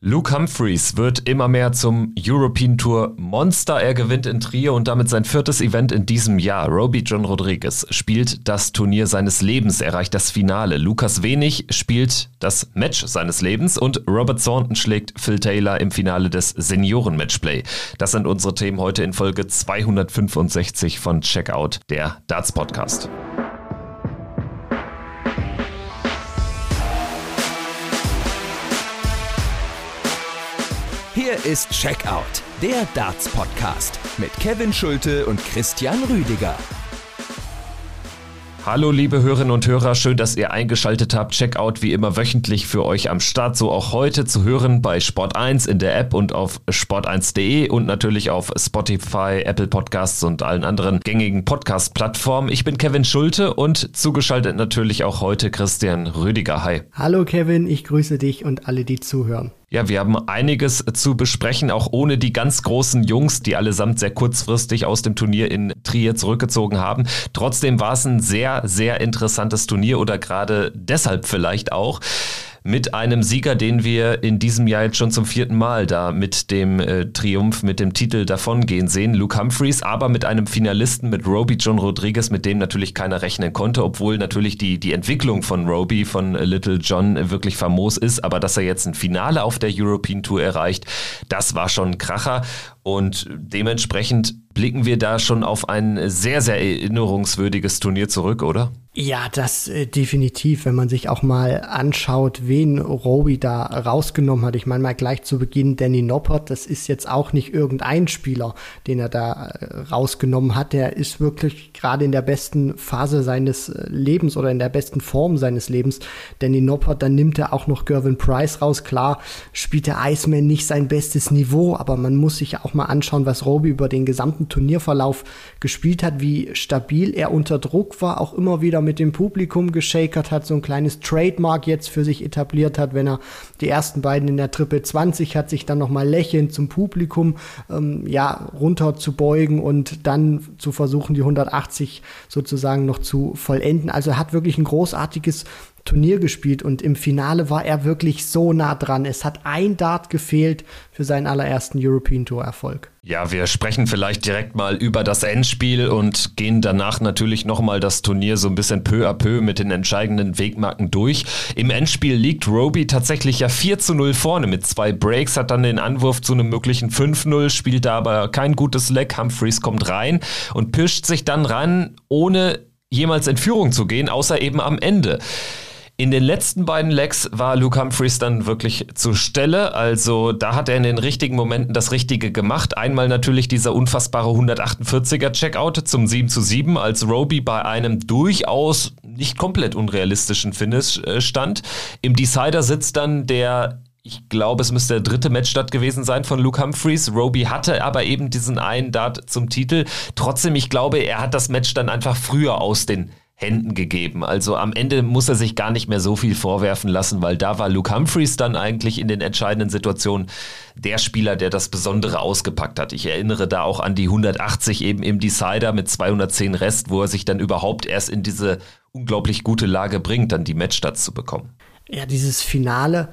Luke Humphreys wird immer mehr zum European Tour Monster. Er gewinnt in Trier und damit sein viertes Event in diesem Jahr. Roby John Rodriguez spielt das Turnier seines Lebens, erreicht das Finale. Lukas Wenig spielt das Match seines Lebens und Robert Thornton schlägt Phil Taylor im Finale des Senioren-Matchplay. Das sind unsere Themen heute in Folge 265 von Checkout, der Darts Podcast. Hier ist Checkout, der Darts Podcast mit Kevin Schulte und Christian Rüdiger. Hallo liebe Hörerinnen und Hörer, schön, dass ihr eingeschaltet habt. Checkout wie immer wöchentlich für euch am Start, so auch heute zu hören bei Sport1 in der App und auf sport1.de und natürlich auf Spotify, Apple Podcasts und allen anderen gängigen Podcast-Plattformen. Ich bin Kevin Schulte und zugeschaltet natürlich auch heute Christian Rüdiger. Hi. Hallo Kevin, ich grüße dich und alle, die zuhören. Ja, wir haben einiges zu besprechen, auch ohne die ganz großen Jungs, die allesamt sehr kurzfristig aus dem Turnier in Trier zurückgezogen haben. Trotzdem war es ein sehr, sehr interessantes Turnier oder gerade deshalb vielleicht auch mit einem Sieger, den wir in diesem Jahr jetzt schon zum vierten Mal da mit dem äh, Triumph, mit dem Titel davongehen sehen. Luke Humphreys, aber mit einem Finalisten, mit Roby John Rodriguez, mit dem natürlich keiner rechnen konnte, obwohl natürlich die, die Entwicklung von Roby, von Little John wirklich famos ist. Aber dass er jetzt ein Finale auf der European Tour erreicht, das war schon ein Kracher. Und dementsprechend blicken wir da schon auf ein sehr, sehr erinnerungswürdiges Turnier zurück, oder? Ja, das äh, definitiv, wenn man sich auch mal anschaut, wen Roby da rausgenommen hat. Ich meine mal gleich zu Beginn Danny Noppert, das ist jetzt auch nicht irgendein Spieler, den er da äh, rausgenommen hat. Der ist wirklich gerade in der besten Phase seines äh, Lebens oder in der besten Form seines Lebens. Danny Noppert, dann nimmt er auch noch Gervin Price raus. Klar spielt der Iceman nicht sein bestes Niveau, aber man muss sich auch mal anschauen, was Roby über den gesamten Turnierverlauf gespielt hat, wie stabil er unter Druck war, auch immer wieder mit dem Publikum geschakert hat, so ein kleines Trademark jetzt für sich etabliert hat, wenn er die ersten beiden in der Triple 20 hat, sich dann nochmal lächelnd zum Publikum ähm, ja runter zu beugen und dann zu versuchen, die 180 sozusagen noch zu vollenden. Also er hat wirklich ein großartiges Turnier gespielt und im Finale war er wirklich so nah dran. Es hat ein Dart gefehlt für seinen allerersten European Tour Erfolg. Ja, wir sprechen vielleicht direkt mal über das Endspiel und gehen danach natürlich nochmal das Turnier so ein bisschen peu à peu mit den entscheidenden Wegmarken durch. Im Endspiel liegt Roby tatsächlich ja 4 zu 0 vorne mit zwei Breaks, hat dann den Anwurf zu einem möglichen 5-0, spielt da aber kein gutes Leck. Humphreys kommt rein und pischt sich dann ran, ohne jemals in Führung zu gehen, außer eben am Ende. In den letzten beiden Legs war Luke Humphreys dann wirklich zur Stelle. Also da hat er in den richtigen Momenten das Richtige gemacht. Einmal natürlich dieser unfassbare 148er Checkout zum 7 zu 7, als Roby bei einem durchaus nicht komplett unrealistischen Finish äh, stand. Im Decider sitzt dann der ich glaube, es müsste der dritte Matchstart gewesen sein von Luke Humphreys. Roby hatte aber eben diesen einen Dart zum Titel. Trotzdem, ich glaube, er hat das Match dann einfach früher aus den Händen gegeben. Also am Ende muss er sich gar nicht mehr so viel vorwerfen lassen, weil da war Luke Humphreys dann eigentlich in den entscheidenden Situationen der Spieler, der das Besondere ausgepackt hat. Ich erinnere da auch an die 180 eben im Decider mit 210 Rest, wo er sich dann überhaupt erst in diese unglaublich gute Lage bringt, dann die Matchstarts zu bekommen. Ja, dieses Finale,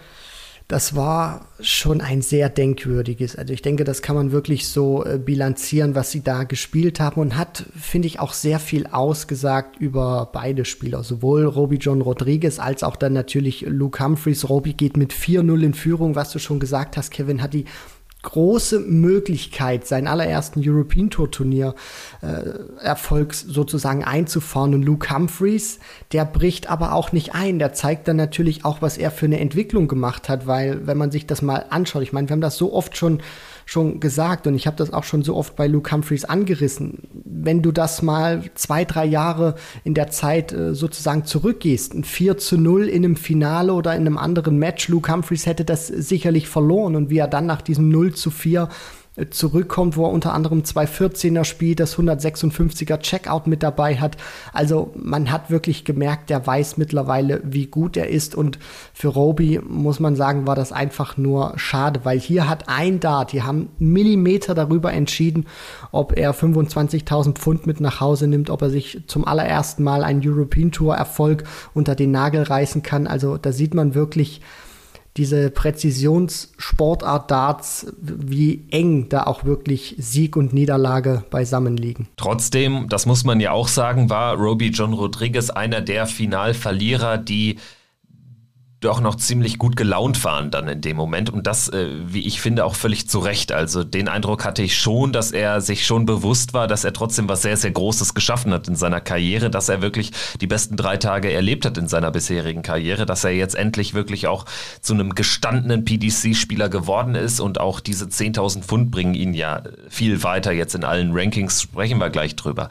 das war schon ein sehr denkwürdiges. Also ich denke, das kann man wirklich so äh, bilanzieren, was sie da gespielt haben und hat, finde ich, auch sehr viel ausgesagt über beide Spieler, sowohl Roby John Rodriguez als auch dann natürlich Luke Humphreys. Roby geht mit 4-0 in Führung, was du schon gesagt hast, Kevin, hat die große Möglichkeit, seinen allerersten European Tour Turnier äh, Erfolg sozusagen einzufahren. Und Luke Humphreys, der bricht aber auch nicht ein. Der zeigt dann natürlich auch, was er für eine Entwicklung gemacht hat, weil wenn man sich das mal anschaut, ich meine, wir haben das so oft schon schon gesagt und ich habe das auch schon so oft bei Luke Humphreys angerissen. Wenn du das mal zwei, drei Jahre in der Zeit äh, sozusagen zurückgehst, ein 4 zu 0 in einem Finale oder in einem anderen Match, Luke Humphreys hätte das sicherlich verloren und wie er dann nach diesem 0 zu 4 zurückkommt, wo er unter anderem 214er spielt, das 156er Checkout mit dabei hat. Also man hat wirklich gemerkt, der weiß mittlerweile, wie gut er ist und für Roby muss man sagen, war das einfach nur schade, weil hier hat ein Dart, die haben Millimeter darüber entschieden, ob er 25.000 Pfund mit nach Hause nimmt, ob er sich zum allerersten Mal einen European Tour Erfolg unter den Nagel reißen kann. Also da sieht man wirklich, diese Präzisionssportart Darts, wie eng da auch wirklich Sieg und Niederlage beisammen liegen. Trotzdem, das muss man ja auch sagen, war Roby John Rodriguez einer der Finalverlierer, die doch noch ziemlich gut gelaunt waren dann in dem Moment. Und das, äh, wie ich finde, auch völlig zu Recht. Also den Eindruck hatte ich schon, dass er sich schon bewusst war, dass er trotzdem was sehr, sehr Großes geschaffen hat in seiner Karriere, dass er wirklich die besten drei Tage erlebt hat in seiner bisherigen Karriere, dass er jetzt endlich wirklich auch zu einem gestandenen PDC-Spieler geworden ist und auch diese 10.000 Pfund bringen ihn ja viel weiter jetzt in allen Rankings, sprechen wir gleich drüber.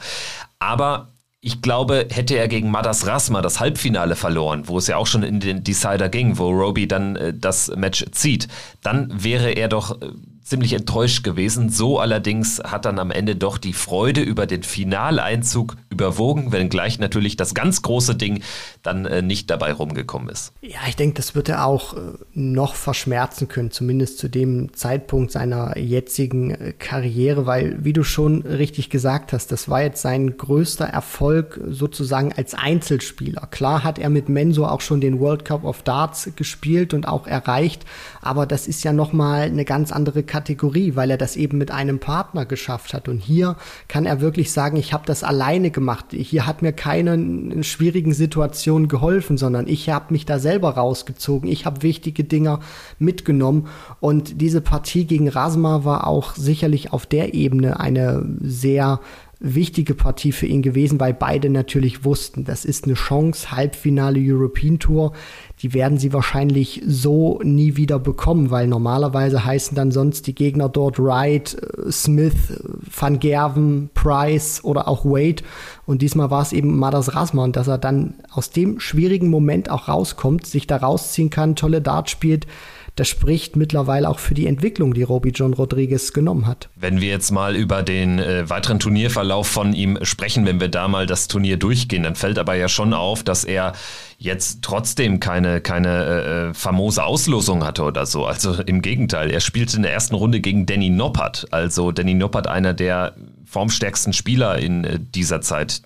Aber ich glaube, hätte er gegen Madas Rasma das Halbfinale verloren, wo es ja auch schon in den Decider ging, wo Roby dann äh, das Match zieht, dann wäre er doch äh, ziemlich enttäuscht gewesen. So allerdings hat dann am Ende doch die Freude über den Finaleinzug überwogen, wenngleich natürlich das ganz große Ding dann äh, nicht dabei rumgekommen ist. Ja, ich denke, das wird er auch äh, noch verschmerzen können, zumindest zu dem Zeitpunkt seiner jetzigen äh, Karriere, weil, wie du schon richtig gesagt hast, das war jetzt sein größter Erfolg sozusagen als Einzelspieler. Klar hat er mit Menso auch schon den World Cup of Darts gespielt und auch erreicht, aber das ist ja nochmal eine ganz andere Kategorie, weil er das eben mit einem Partner geschafft hat. Und hier kann er wirklich sagen, ich habe das alleine gemacht. Hier hat mir keine in schwierigen Situationen geholfen, sondern ich habe mich da selber rausgezogen. Ich habe wichtige Dinge mitgenommen. Und diese Partie gegen Rasma war auch sicherlich auf der Ebene eine sehr wichtige Partie für ihn gewesen, weil beide natürlich wussten, das ist eine Chance, Halbfinale European Tour, die werden sie wahrscheinlich so nie wieder bekommen, weil normalerweise heißen dann sonst die Gegner dort Wright, äh, Smith, Van Gerven, Price oder auch Wade. Und diesmal war es eben Madas Rasma dass er dann aus dem schwierigen Moment auch rauskommt, sich da rausziehen kann, tolle Dart spielt, das spricht mittlerweile auch für die Entwicklung, die Roby John Rodriguez genommen hat. Wenn wir jetzt mal über den äh, weiteren Turnierverlauf von ihm sprechen, wenn wir da mal das Turnier durchgehen, dann fällt aber ja schon auf, dass er jetzt trotzdem keine, keine äh, famose Auslosung hatte oder so. Also im Gegenteil, er spielte in der ersten Runde gegen Danny Noppert. Also Danny Noppert, einer der formstärksten Spieler in äh, dieser Zeit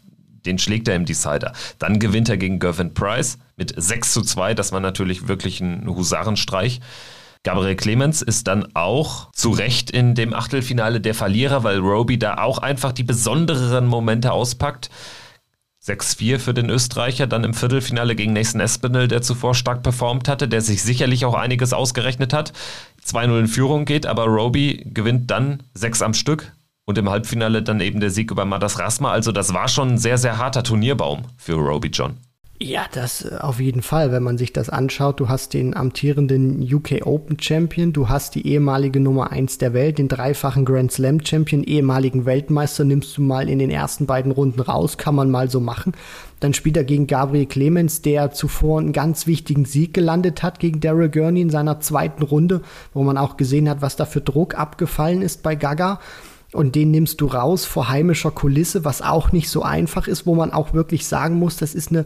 den schlägt er im Decider. Dann gewinnt er gegen Gervin Price mit 6 zu 2. Das war natürlich wirklich ein Husarenstreich. Gabriel Clemens ist dann auch zu Recht in dem Achtelfinale der Verlierer, weil Roby da auch einfach die besondereren Momente auspackt. 6-4 für den Österreicher, dann im Viertelfinale gegen Nathan Espinel, der zuvor stark performt hatte, der sich sicherlich auch einiges ausgerechnet hat. 2-0 in Führung geht, aber Roby gewinnt dann 6 am Stück, und im Halbfinale dann eben der Sieg über Madas Rasma. Also das war schon ein sehr, sehr harter Turnierbaum für Roby John. Ja, das äh, auf jeden Fall, wenn man sich das anschaut. Du hast den amtierenden UK Open Champion, du hast die ehemalige Nummer 1 der Welt, den dreifachen Grand Slam Champion, ehemaligen Weltmeister, nimmst du mal in den ersten beiden Runden raus, kann man mal so machen. Dann spielt er gegen Gabriel Clemens, der zuvor einen ganz wichtigen Sieg gelandet hat gegen Daryl Gurney in seiner zweiten Runde, wo man auch gesehen hat, was da für Druck abgefallen ist bei Gaga und den nimmst du raus vor heimischer Kulisse, was auch nicht so einfach ist, wo man auch wirklich sagen muss, das ist eine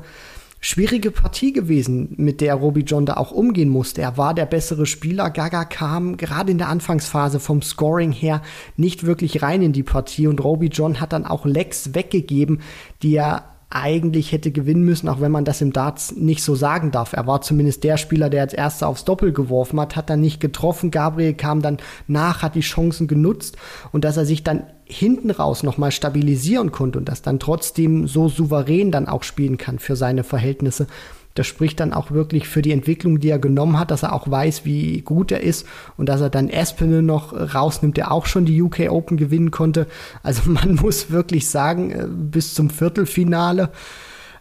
schwierige Partie gewesen, mit der Roby John da auch umgehen musste. Er war der bessere Spieler. Gaga kam gerade in der Anfangsphase vom Scoring her nicht wirklich rein in die Partie und Roby John hat dann auch Lecks weggegeben, die er eigentlich hätte gewinnen müssen, auch wenn man das im Darts nicht so sagen darf. Er war zumindest der Spieler, der als erster aufs Doppel geworfen hat, hat dann nicht getroffen. Gabriel kam dann nach, hat die Chancen genutzt und dass er sich dann hinten raus nochmal stabilisieren konnte und das dann trotzdem so souverän dann auch spielen kann für seine Verhältnisse das spricht dann auch wirklich für die Entwicklung, die er genommen hat, dass er auch weiß, wie gut er ist und dass er dann Espinel noch rausnimmt, der auch schon die UK Open gewinnen konnte. Also man muss wirklich sagen, äh, bis zum Viertelfinale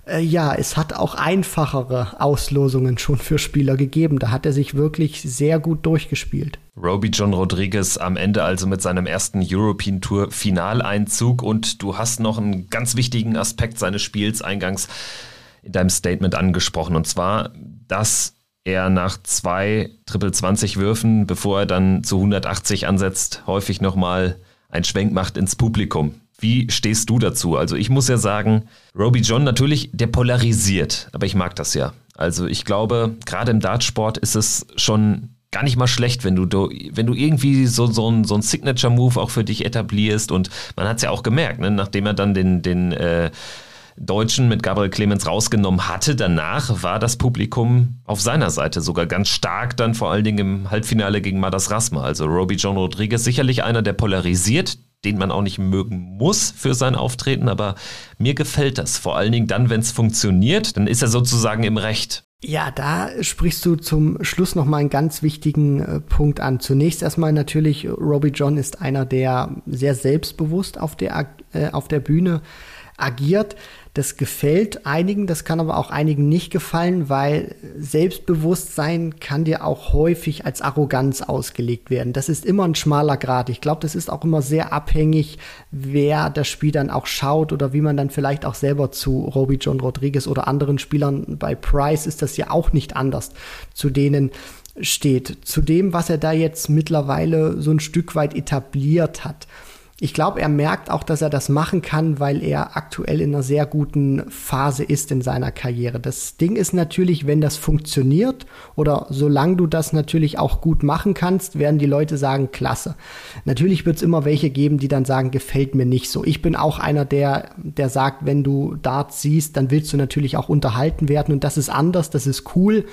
äh, ja, es hat auch einfachere Auslosungen schon für Spieler gegeben. Da hat er sich wirklich sehr gut durchgespielt. Roby John Rodriguez am Ende also mit seinem ersten European Tour Finaleinzug und du hast noch einen ganz wichtigen Aspekt seines Spiels eingangs in deinem Statement angesprochen. Und zwar, dass er nach zwei Triple 20 Würfen, bevor er dann zu 180 ansetzt, häufig nochmal einen Schwenk macht ins Publikum. Wie stehst du dazu? Also ich muss ja sagen, Roby John natürlich, der polarisiert, aber ich mag das ja. Also ich glaube, gerade im Dartsport ist es schon gar nicht mal schlecht, wenn du, wenn du irgendwie so, so ein, so ein Signature-Move auch für dich etablierst und man hat es ja auch gemerkt, ne? nachdem er dann den, den äh, Deutschen mit Gabriel Clemens rausgenommen hatte, danach war das Publikum auf seiner Seite sogar ganz stark, dann vor allen Dingen im Halbfinale gegen Madas Rasma. Also Roby John Rodriguez, sicherlich einer, der polarisiert, den man auch nicht mögen muss für sein Auftreten, aber mir gefällt das. Vor allen Dingen dann, wenn es funktioniert, dann ist er sozusagen im Recht. Ja, da sprichst du zum Schluss noch mal einen ganz wichtigen äh, Punkt an. Zunächst erstmal natürlich, Robbie John ist einer, der sehr selbstbewusst auf der, äh, auf der Bühne agiert. Das gefällt einigen, das kann aber auch einigen nicht gefallen, weil Selbstbewusstsein kann dir auch häufig als Arroganz ausgelegt werden. Das ist immer ein schmaler Grad. Ich glaube, das ist auch immer sehr abhängig, wer das Spiel dann auch schaut oder wie man dann vielleicht auch selber zu Roby John Rodriguez oder anderen Spielern bei Price ist das ja auch nicht anders, zu denen steht. Zu dem, was er da jetzt mittlerweile so ein Stück weit etabliert hat ich glaube, er merkt auch, dass er das machen kann, weil er aktuell in einer sehr guten Phase ist in seiner Karriere. Das Ding ist natürlich, wenn das funktioniert oder solange du das natürlich auch gut machen kannst, werden die Leute sagen, klasse. Natürlich wird es immer welche geben, die dann sagen, gefällt mir nicht so. Ich bin auch einer, der, der sagt, wenn du Darts siehst, dann willst du natürlich auch unterhalten werden und das ist anders, das ist cool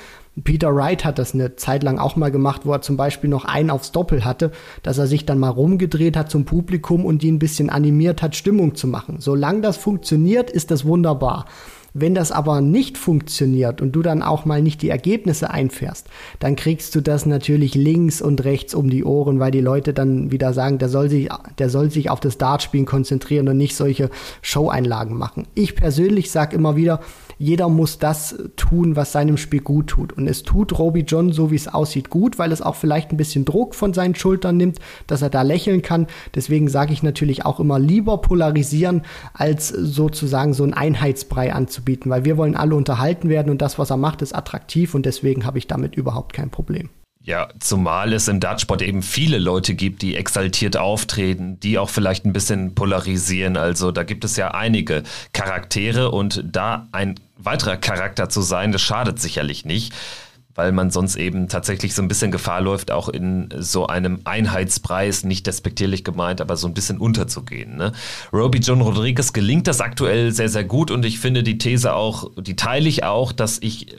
Peter Wright hat das eine Zeit lang auch mal gemacht, wo er zum Beispiel noch einen aufs Doppel hatte, dass er sich dann mal rumgedreht hat zum Publikum und die ein bisschen animiert hat, Stimmung zu machen. Solange das funktioniert, ist das wunderbar. Wenn das aber nicht funktioniert und du dann auch mal nicht die Ergebnisse einfährst, dann kriegst du das natürlich links und rechts um die Ohren, weil die Leute dann wieder sagen, der soll sich, der soll sich auf das Dartspielen konzentrieren und nicht solche Show-Einlagen machen. Ich persönlich sage immer wieder, jeder muss das tun, was seinem Spiel gut tut. Und es tut Roby John, so wie es aussieht, gut, weil es auch vielleicht ein bisschen Druck von seinen Schultern nimmt, dass er da lächeln kann. Deswegen sage ich natürlich auch immer lieber polarisieren, als sozusagen so einen Einheitsbrei anzubieten, weil wir wollen alle unterhalten werden und das, was er macht, ist attraktiv und deswegen habe ich damit überhaupt kein Problem. Ja, zumal es im Dartsport eben viele Leute gibt, die exaltiert auftreten, die auch vielleicht ein bisschen polarisieren. Also da gibt es ja einige Charaktere und da ein weiterer Charakter zu sein, das schadet sicherlich nicht, weil man sonst eben tatsächlich so ein bisschen Gefahr läuft, auch in so einem Einheitspreis, nicht despektierlich gemeint, aber so ein bisschen unterzugehen. Ne? Roby John Rodriguez gelingt das aktuell sehr, sehr gut und ich finde die These auch, die teile ich auch, dass ich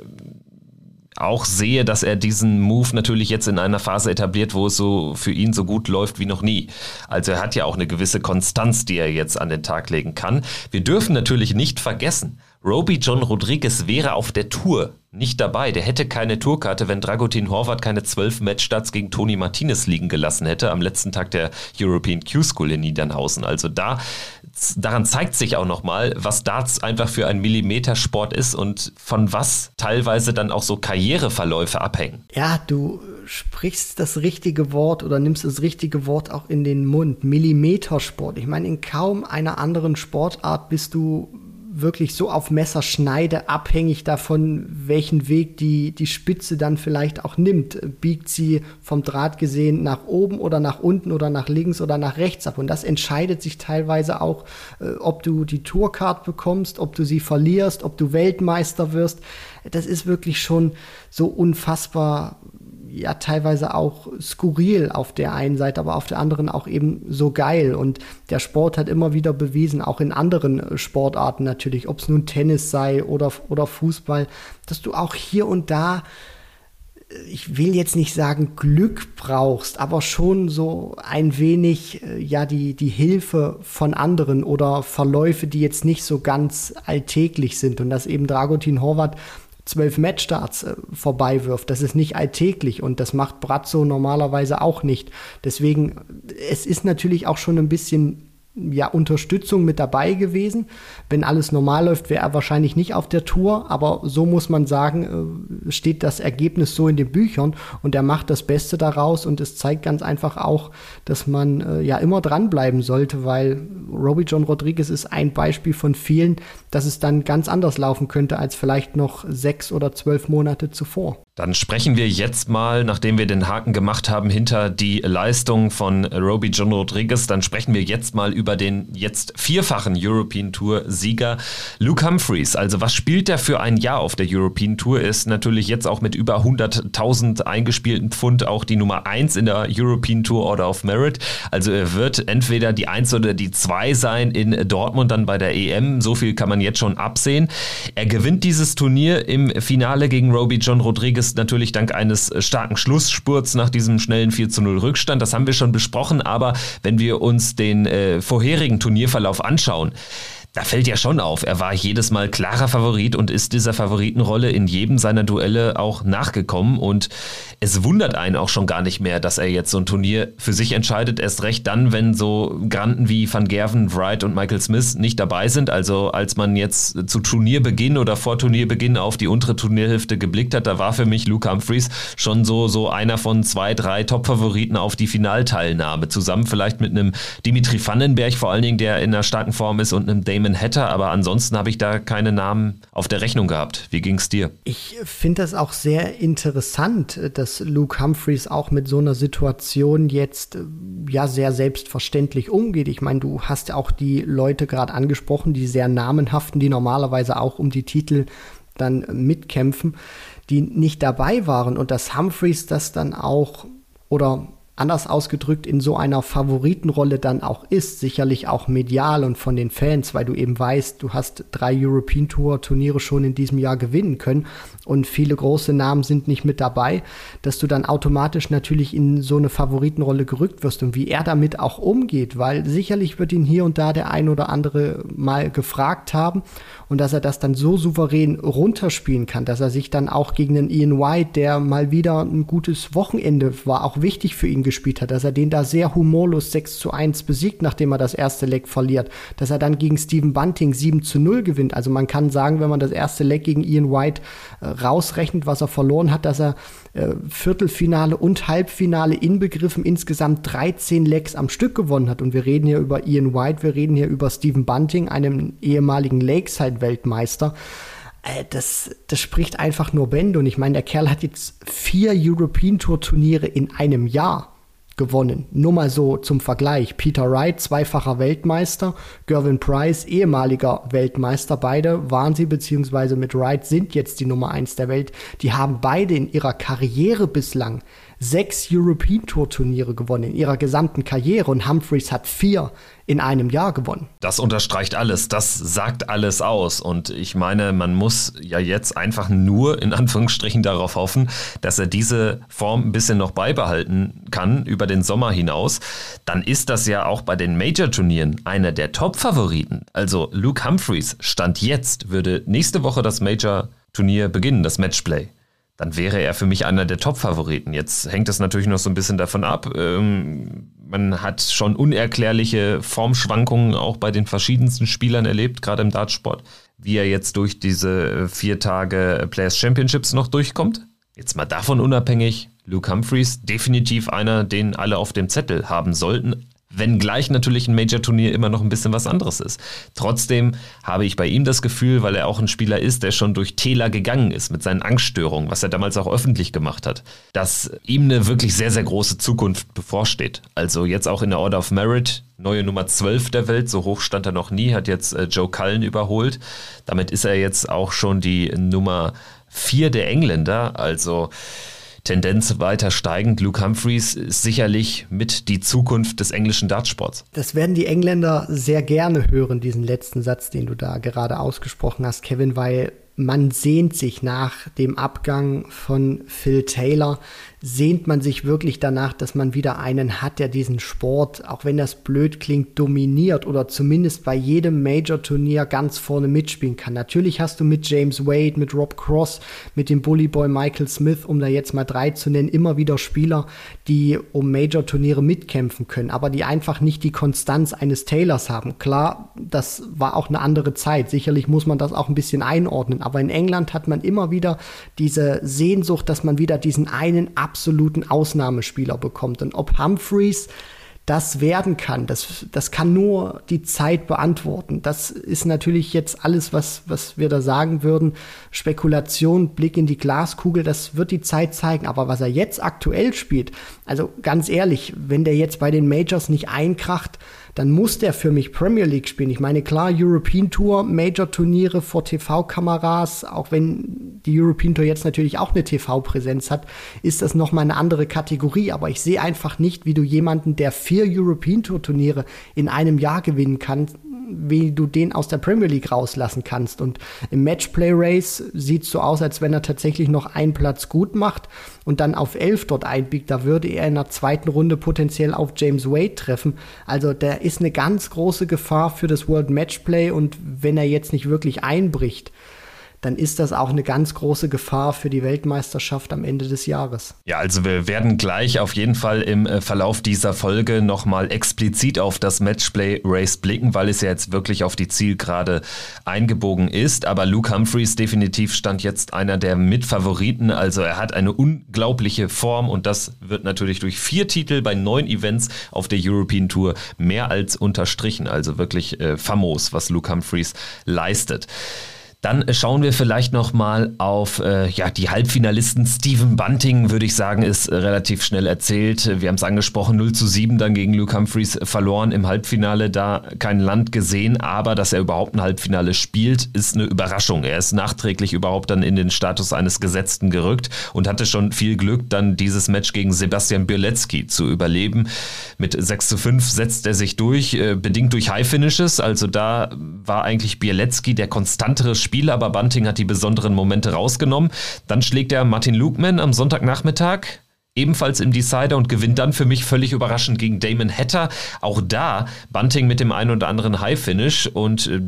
auch sehe, dass er diesen Move natürlich jetzt in einer Phase etabliert, wo es so für ihn so gut läuft wie noch nie. Also er hat ja auch eine gewisse Konstanz, die er jetzt an den Tag legen kann. Wir dürfen natürlich nicht vergessen, Roby John Rodriguez wäre auf der Tour nicht dabei. Der hätte keine Tourkarte, wenn Dragutin Horvath keine zwölf Matchstarts gegen Toni Martinez liegen gelassen hätte am letzten Tag der European Q-School in Niedernhausen. Also da, daran zeigt sich auch nochmal, was Darts einfach für ein Millimetersport ist und von was teilweise dann auch so Karriereverläufe abhängen. Ja, du sprichst das richtige Wort oder nimmst das richtige Wort auch in den Mund. Millimetersport. Ich meine, in kaum einer anderen Sportart bist du wirklich so auf Messerschneide abhängig davon, welchen Weg die, die Spitze dann vielleicht auch nimmt. Biegt sie vom Draht gesehen nach oben oder nach unten oder nach links oder nach rechts ab. Und das entscheidet sich teilweise auch, äh, ob du die Tourcard bekommst, ob du sie verlierst, ob du Weltmeister wirst. Das ist wirklich schon so unfassbar ja teilweise auch skurril auf der einen Seite, aber auf der anderen auch eben so geil. Und der Sport hat immer wieder bewiesen, auch in anderen äh, Sportarten natürlich, ob es nun Tennis sei oder, oder Fußball, dass du auch hier und da äh, ich will jetzt nicht sagen Glück brauchst, aber schon so ein wenig äh, ja die die Hilfe von anderen oder Verläufe, die jetzt nicht so ganz alltäglich sind und dass eben Dragutin Horvath zwölf Matchstarts äh, vorbeiwirft. Das ist nicht alltäglich und das macht Brazzo normalerweise auch nicht. Deswegen, es ist natürlich auch schon ein bisschen ja, Unterstützung mit dabei gewesen. Wenn alles normal läuft, wäre er wahrscheinlich nicht auf der Tour, aber so muss man sagen, äh, steht das Ergebnis so in den Büchern und er macht das Beste daraus und es zeigt ganz einfach auch, dass man äh, ja immer dranbleiben sollte, weil Robbie John Rodriguez ist ein Beispiel von vielen, dass es dann ganz anders laufen könnte als vielleicht noch sechs oder zwölf Monate zuvor. Dann sprechen wir jetzt mal, nachdem wir den Haken gemacht haben hinter die Leistung von Roby John Rodriguez, dann sprechen wir jetzt mal über den jetzt vierfachen European Tour Sieger Luke Humphreys. Also was spielt er für ein Jahr auf der European Tour? Ist natürlich jetzt auch mit über 100.000 eingespielten Pfund auch die Nummer 1 in der European Tour Order of Merit. Also er wird entweder die 1 oder die 2 sein in Dortmund dann bei der EM. So viel kann man jetzt schon absehen. Er gewinnt dieses Turnier im Finale gegen Roby John Rodriguez ist natürlich dank eines äh, starken Schlussspurts nach diesem schnellen 4 zu 0 Rückstand. Das haben wir schon besprochen, aber wenn wir uns den äh, vorherigen Turnierverlauf anschauen, da fällt ja schon auf, er war jedes Mal klarer Favorit und ist dieser Favoritenrolle in jedem seiner Duelle auch nachgekommen. Und es wundert einen auch schon gar nicht mehr, dass er jetzt so ein Turnier für sich entscheidet. Erst recht dann, wenn so Granden wie Van Gerven, Wright und Michael Smith nicht dabei sind. Also als man jetzt zu Turnierbeginn oder vor Turnierbeginn auf die untere Turnierhälfte geblickt hat, da war für mich Luke Humphreys schon so, so einer von zwei, drei Top-Favoriten auf die Finalteilnahme. Zusammen vielleicht mit einem Dimitri Vandenberg vor allen Dingen, der in einer starken Form ist und einem Damon Damon Hatter, aber ansonsten habe ich da keine Namen auf der Rechnung gehabt. Wie ging es dir? Ich finde das auch sehr interessant, dass Luke Humphreys auch mit so einer Situation jetzt äh, ja sehr selbstverständlich umgeht. Ich meine, du hast ja auch die Leute gerade angesprochen, die sehr namenhaften, die normalerweise auch um die Titel dann mitkämpfen, die nicht dabei waren und dass Humphreys das dann auch oder anders ausgedrückt in so einer Favoritenrolle dann auch ist, sicherlich auch medial und von den Fans, weil du eben weißt, du hast drei European Tour Turniere schon in diesem Jahr gewinnen können und viele große Namen sind nicht mit dabei, dass du dann automatisch natürlich in so eine Favoritenrolle gerückt wirst und wie er damit auch umgeht, weil sicherlich wird ihn hier und da der ein oder andere mal gefragt haben und dass er das dann so souverän runterspielen kann, dass er sich dann auch gegen den Ian White, der mal wieder ein gutes Wochenende war, auch wichtig für ihn gespielt hat, dass er den da sehr humorlos 6 zu 1 besiegt, nachdem er das erste Leck verliert, dass er dann gegen Steven Bunting 7 zu 0 gewinnt. Also man kann sagen, wenn man das erste Leck gegen Ian White äh, rausrechnet, was er verloren hat, dass er äh, Viertelfinale und Halbfinale inbegriffen insgesamt 13 Lecks am Stück gewonnen hat. Und wir reden hier über Ian White, wir reden hier über Steven Bunting, einem ehemaligen Lakeside-Weltmeister. Äh, das, das spricht einfach nur Bände. Und ich meine, der Kerl hat jetzt vier European Tour Turniere in einem Jahr gewonnen. Nur mal so zum Vergleich. Peter Wright, zweifacher Weltmeister, Gervin Price, ehemaliger Weltmeister. Beide waren sie, beziehungsweise mit Wright sind jetzt die Nummer eins der Welt. Die haben beide in ihrer Karriere bislang sechs European Tour Turniere gewonnen in ihrer gesamten Karriere und Humphreys hat vier in einem Jahr gewonnen. Das unterstreicht alles, das sagt alles aus und ich meine, man muss ja jetzt einfach nur in Anführungsstrichen darauf hoffen, dass er diese Form ein bisschen noch beibehalten kann über den Sommer hinaus. Dann ist das ja auch bei den Major-Turnieren einer der Top-Favoriten. Also Luke Humphreys stand jetzt, würde nächste Woche das Major-Turnier beginnen, das Matchplay dann wäre er für mich einer der Top-Favoriten. Jetzt hängt es natürlich noch so ein bisschen davon ab. Ähm, man hat schon unerklärliche Formschwankungen auch bei den verschiedensten Spielern erlebt, gerade im Dartsport. Wie er jetzt durch diese vier Tage Players Championships noch durchkommt. Jetzt mal davon unabhängig, Luke Humphreys definitiv einer, den alle auf dem Zettel haben sollten. Wenngleich natürlich ein Major-Turnier immer noch ein bisschen was anderes ist. Trotzdem habe ich bei ihm das Gefühl, weil er auch ein Spieler ist, der schon durch Täler gegangen ist mit seinen Angststörungen, was er damals auch öffentlich gemacht hat, dass ihm eine wirklich sehr, sehr große Zukunft bevorsteht. Also jetzt auch in der Order of Merit, neue Nummer 12 der Welt, so hoch stand er noch nie, hat jetzt äh, Joe Cullen überholt. Damit ist er jetzt auch schon die Nummer 4 der Engländer. Also Tendenz weiter steigend. Luke Humphreys ist sicherlich mit die Zukunft des englischen Dartsports. Das werden die Engländer sehr gerne hören, diesen letzten Satz, den du da gerade ausgesprochen hast, Kevin, weil man sehnt sich nach dem Abgang von Phil Taylor sehnt man sich wirklich danach, dass man wieder einen hat, der diesen Sport, auch wenn das blöd klingt, dominiert oder zumindest bei jedem Major-Turnier ganz vorne mitspielen kann. Natürlich hast du mit James Wade, mit Rob Cross, mit dem Bullyboy Michael Smith, um da jetzt mal drei zu nennen, immer wieder Spieler, die um Major-Turniere mitkämpfen können, aber die einfach nicht die Konstanz eines Taylors haben. Klar, das war auch eine andere Zeit. Sicherlich muss man das auch ein bisschen einordnen, aber in England hat man immer wieder diese Sehnsucht, dass man wieder diesen einen absoluten Ausnahmespieler bekommt. Und ob Humphreys das werden kann, das, das kann nur die Zeit beantworten. Das ist natürlich jetzt alles, was, was wir da sagen würden. Spekulation, Blick in die Glaskugel, das wird die Zeit zeigen. Aber was er jetzt aktuell spielt, also ganz ehrlich, wenn der jetzt bei den Majors nicht einkracht, dann muss der für mich Premier League spielen. Ich meine, klar, European Tour, Major-Turniere vor TV-Kameras, auch wenn die European Tour jetzt natürlich auch eine TV-Präsenz hat, ist das nochmal eine andere Kategorie. Aber ich sehe einfach nicht, wie du jemanden, der vier European Tour-Turniere in einem Jahr gewinnen kann, wie du den aus der Premier League rauslassen kannst. Und im Matchplay Race sieht es so aus, als wenn er tatsächlich noch einen Platz gut macht und dann auf elf dort einbiegt. Da würde er in der zweiten Runde potenziell auf James Wade treffen. Also der ist eine ganz große Gefahr für das World Matchplay und wenn er jetzt nicht wirklich einbricht, dann ist das auch eine ganz große Gefahr für die Weltmeisterschaft am Ende des Jahres. Ja, also wir werden gleich auf jeden Fall im äh, Verlauf dieser Folge nochmal explizit auf das Matchplay Race blicken, weil es ja jetzt wirklich auf die Zielgerade eingebogen ist. Aber Luke Humphreys definitiv stand jetzt einer der Mitfavoriten. Also er hat eine unglaubliche Form und das wird natürlich durch vier Titel bei neun Events auf der European Tour mehr als unterstrichen. Also wirklich äh, famos, was Luke Humphreys leistet. Dann schauen wir vielleicht noch mal auf äh, ja, die Halbfinalisten. Stephen Bunting, würde ich sagen, ist äh, relativ schnell erzählt. Wir haben es angesprochen, 0 zu 7 dann gegen Luke Humphreys verloren im Halbfinale. Da kein Land gesehen, aber dass er überhaupt ein Halbfinale spielt, ist eine Überraschung. Er ist nachträglich überhaupt dann in den Status eines Gesetzten gerückt und hatte schon viel Glück, dann dieses Match gegen Sebastian Bielecki zu überleben. Mit 6 zu 5 setzt er sich durch, äh, bedingt durch High Finishes. Also da war eigentlich Bielecki der konstantere Spieler Spiel, aber Bunting hat die besonderen Momente rausgenommen. Dann schlägt er Martin Lukeman am Sonntagnachmittag ebenfalls im Decider und gewinnt dann für mich völlig überraschend gegen Damon Hatter. Auch da Bunting mit dem einen oder anderen High-Finish und äh,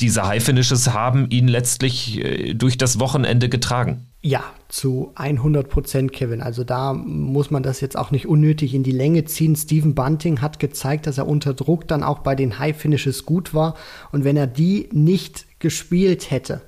diese High-Finishes haben ihn letztlich äh, durch das Wochenende getragen. Ja, zu 100 Prozent, Kevin. Also da muss man das jetzt auch nicht unnötig in die Länge ziehen. Stephen Bunting hat gezeigt, dass er unter Druck dann auch bei den High-Finishes gut war. Und wenn er die nicht gespielt hätte,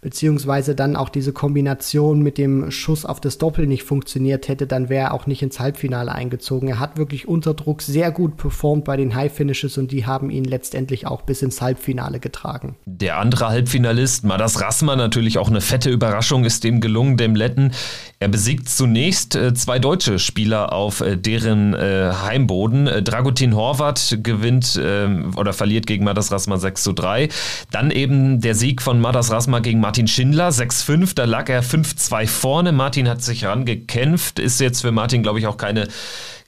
beziehungsweise dann auch diese Kombination mit dem Schuss auf das Doppel nicht funktioniert hätte, dann wäre er auch nicht ins Halbfinale eingezogen. Er hat wirklich unter Druck sehr gut performt bei den High Finishes und die haben ihn letztendlich auch bis ins Halbfinale getragen. Der andere Halbfinalist, Madas Rasma, natürlich auch eine fette Überraschung, ist dem gelungen, dem Letten. Er besiegt zunächst äh, zwei deutsche Spieler auf äh, deren äh, Heimboden. Dragutin Horvath gewinnt ähm, oder verliert gegen Madas Rasma 6 zu 3. Dann eben der Sieg von Madas Rasma gegen Martin Schindler, 6-5, da lag er 5-2 vorne. Martin hat sich rangekämpft, ist jetzt für Martin, glaube ich, auch keine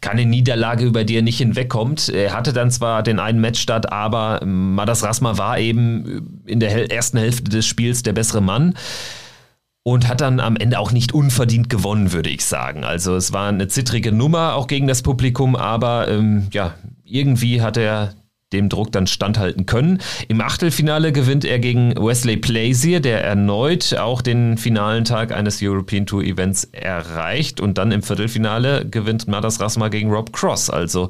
keine Niederlage, über die er nicht hinwegkommt. Er hatte dann zwar den einen Matchstart, aber Madas Rasma war eben in der ersten Hälfte des Spiels der bessere Mann und hat dann am Ende auch nicht unverdient gewonnen, würde ich sagen. Also es war eine zittrige Nummer auch gegen das Publikum, aber ähm, ja, irgendwie hat er dem Druck dann standhalten können. Im Achtelfinale gewinnt er gegen Wesley Plaisier, der erneut auch den finalen Tag eines European Tour Events erreicht. Und dann im Viertelfinale gewinnt Madas Rasma gegen Rob Cross. Also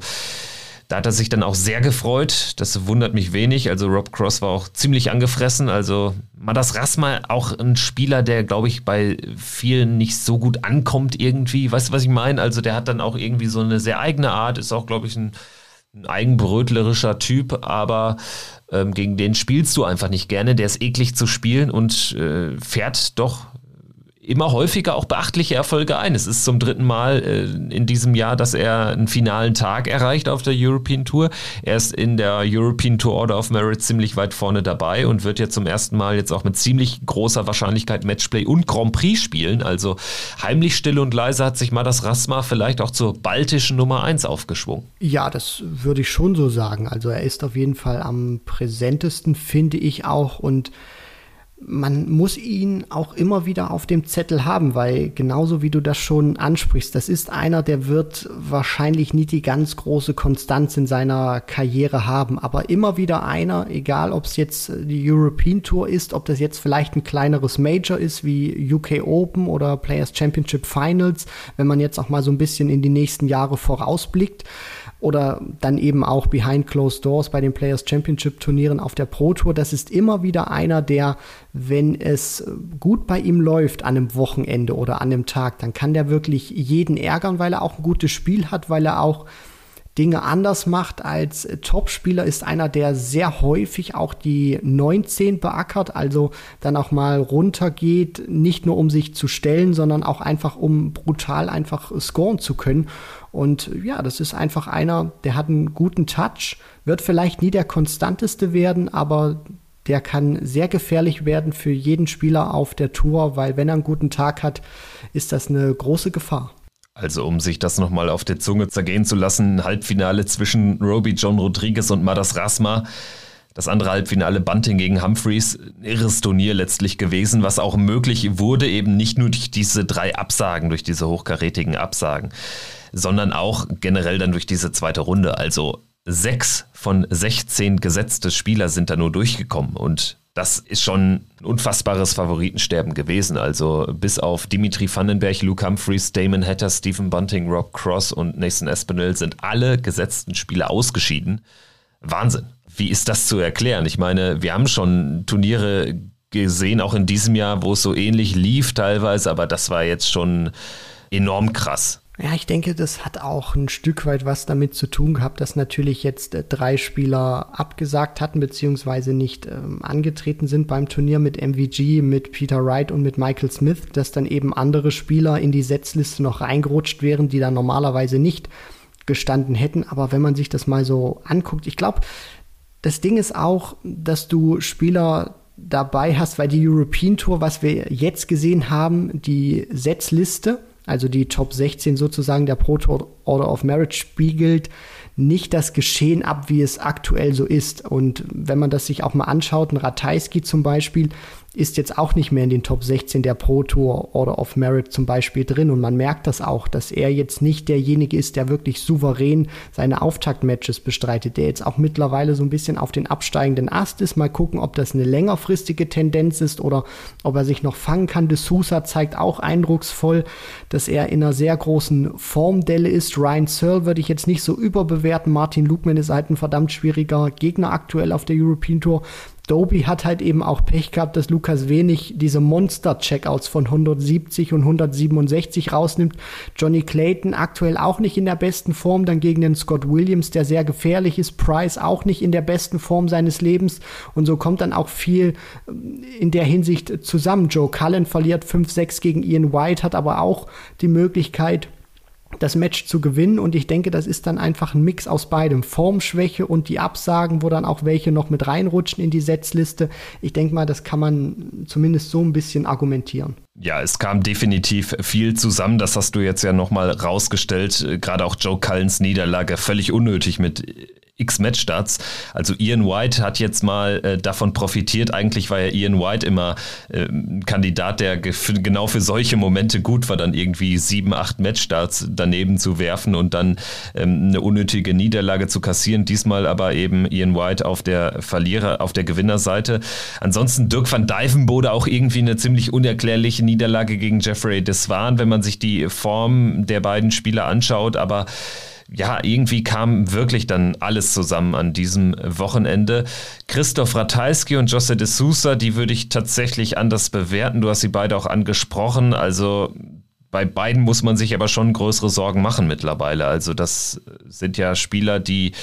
da hat er sich dann auch sehr gefreut. Das wundert mich wenig. Also Rob Cross war auch ziemlich angefressen. Also Madas Rasma auch ein Spieler, der, glaube ich, bei vielen nicht so gut ankommt irgendwie. Weißt du, was ich meine? Also der hat dann auch irgendwie so eine sehr eigene Art, ist auch, glaube ich, ein ein eigenbrötlerischer Typ, aber ähm, gegen den spielst du einfach nicht gerne. Der ist eklig zu spielen und äh, fährt doch immer häufiger auch beachtliche Erfolge ein. Es ist zum dritten Mal äh, in diesem Jahr, dass er einen finalen Tag erreicht auf der European Tour. Er ist in der European Tour Order of Merit ziemlich weit vorne dabei und wird jetzt zum ersten Mal jetzt auch mit ziemlich großer Wahrscheinlichkeit Matchplay und Grand Prix spielen. Also heimlich still und leise hat sich mal das Rasma vielleicht auch zur baltischen Nummer 1 aufgeschwungen. Ja, das würde ich schon so sagen. Also er ist auf jeden Fall am präsentesten, finde ich auch und man muss ihn auch immer wieder auf dem Zettel haben, weil genauso wie du das schon ansprichst, das ist einer, der wird wahrscheinlich nie die ganz große Konstanz in seiner Karriere haben, aber immer wieder einer, egal ob es jetzt die European Tour ist, ob das jetzt vielleicht ein kleineres Major ist wie UK Open oder Players Championship Finals, wenn man jetzt auch mal so ein bisschen in die nächsten Jahre vorausblickt oder dann eben auch behind closed doors bei den Players Championship Turnieren auf der Pro Tour. Das ist immer wieder einer, der, wenn es gut bei ihm läuft an einem Wochenende oder an einem Tag, dann kann der wirklich jeden ärgern, weil er auch ein gutes Spiel hat, weil er auch Dinge anders macht als Topspieler, ist einer, der sehr häufig auch die 19 beackert, also dann auch mal runtergeht, nicht nur um sich zu stellen, sondern auch einfach um brutal einfach scoren zu können. Und ja, das ist einfach einer, der hat einen guten Touch, wird vielleicht nie der konstanteste werden, aber der kann sehr gefährlich werden für jeden Spieler auf der Tour, weil wenn er einen guten Tag hat, ist das eine große Gefahr. Also um sich das nochmal auf der Zunge zergehen zu lassen, Halbfinale zwischen Roby John Rodriguez und Madas Rasma. Das andere Halbfinale Bunting gegen Humphreys, irres Turnier letztlich gewesen, was auch möglich wurde, eben nicht nur durch diese drei Absagen, durch diese hochkarätigen Absagen, sondern auch generell dann durch diese zweite Runde. Also sechs von 16 gesetzte Spieler sind da nur durchgekommen und das ist schon ein unfassbares Favoritensterben gewesen. Also bis auf Dimitri Vandenberg, Luke Humphreys, Damon Hatter, Stephen Bunting, Rob Cross und Nathan Espinel sind alle gesetzten Spieler ausgeschieden. Wahnsinn. Wie ist das zu erklären? Ich meine, wir haben schon Turniere gesehen, auch in diesem Jahr, wo es so ähnlich lief teilweise, aber das war jetzt schon enorm krass. Ja, ich denke, das hat auch ein Stück weit was damit zu tun gehabt, dass natürlich jetzt äh, drei Spieler abgesagt hatten, beziehungsweise nicht ähm, angetreten sind beim Turnier mit MVG, mit Peter Wright und mit Michael Smith, dass dann eben andere Spieler in die Setzliste noch reingerutscht wären, die dann normalerweise nicht gestanden hätten. Aber wenn man sich das mal so anguckt, ich glaube, das Ding ist auch, dass du Spieler dabei hast, weil die European Tour, was wir jetzt gesehen haben, die Setzliste, also die Top 16 sozusagen der Pro Order of Merit spiegelt nicht das Geschehen ab, wie es aktuell so ist. Und wenn man das sich auch mal anschaut, ein Ratajski zum Beispiel, ist jetzt auch nicht mehr in den Top 16 der Pro Tour Order of Merit zum Beispiel drin. Und man merkt das auch, dass er jetzt nicht derjenige ist, der wirklich souverän seine Auftaktmatches bestreitet, der jetzt auch mittlerweile so ein bisschen auf den absteigenden Ast ist. Mal gucken, ob das eine längerfristige Tendenz ist oder ob er sich noch fangen kann. De Sousa zeigt auch eindrucksvoll, dass er in einer sehr großen Formdelle ist. Ryan Searle würde ich jetzt nicht so überbewerten. Martin Lugman ist halt ein verdammt schwieriger Gegner aktuell auf der European Tour. Doby hat halt eben auch Pech gehabt, dass Lukas Wenig diese Monster-Checkouts von 170 und 167 rausnimmt. Johnny Clayton aktuell auch nicht in der besten Form, dann gegen den Scott Williams, der sehr gefährlich ist. Price auch nicht in der besten Form seines Lebens. Und so kommt dann auch viel ähm, in der Hinsicht zusammen. Joe Cullen verliert 5-6 gegen Ian White, hat aber auch die Möglichkeit, das Match zu gewinnen. Und ich denke, das ist dann einfach ein Mix aus beidem. Formschwäche und die Absagen, wo dann auch welche noch mit reinrutschen in die Setzliste. Ich denke mal, das kann man zumindest so ein bisschen argumentieren. Ja, es kam definitiv viel zusammen. Das hast du jetzt ja nochmal rausgestellt. Gerade auch Joe Cullens Niederlage völlig unnötig mit X-Matchstarts. Also Ian White hat jetzt mal äh, davon profitiert. Eigentlich war ja Ian White immer äh, ein Kandidat, der genau für solche Momente gut war, dann irgendwie sieben, acht Matchstarts daneben zu werfen und dann ähm, eine unnötige Niederlage zu kassieren. Diesmal aber eben Ian White auf der Verlierer, auf der Gewinnerseite. Ansonsten Dirk van Dijvenbode auch irgendwie eine ziemlich unerklärliche Niederlage gegen Jeffrey Deswan, wenn man sich die Form der beiden Spieler anschaut. Aber ja, irgendwie kam wirklich dann alles zusammen an diesem Wochenende. Christoph Ratajski und Jose de Sousa, die würde ich tatsächlich anders bewerten. Du hast sie beide auch angesprochen. Also bei beiden muss man sich aber schon größere Sorgen machen mittlerweile. Also das sind ja Spieler, die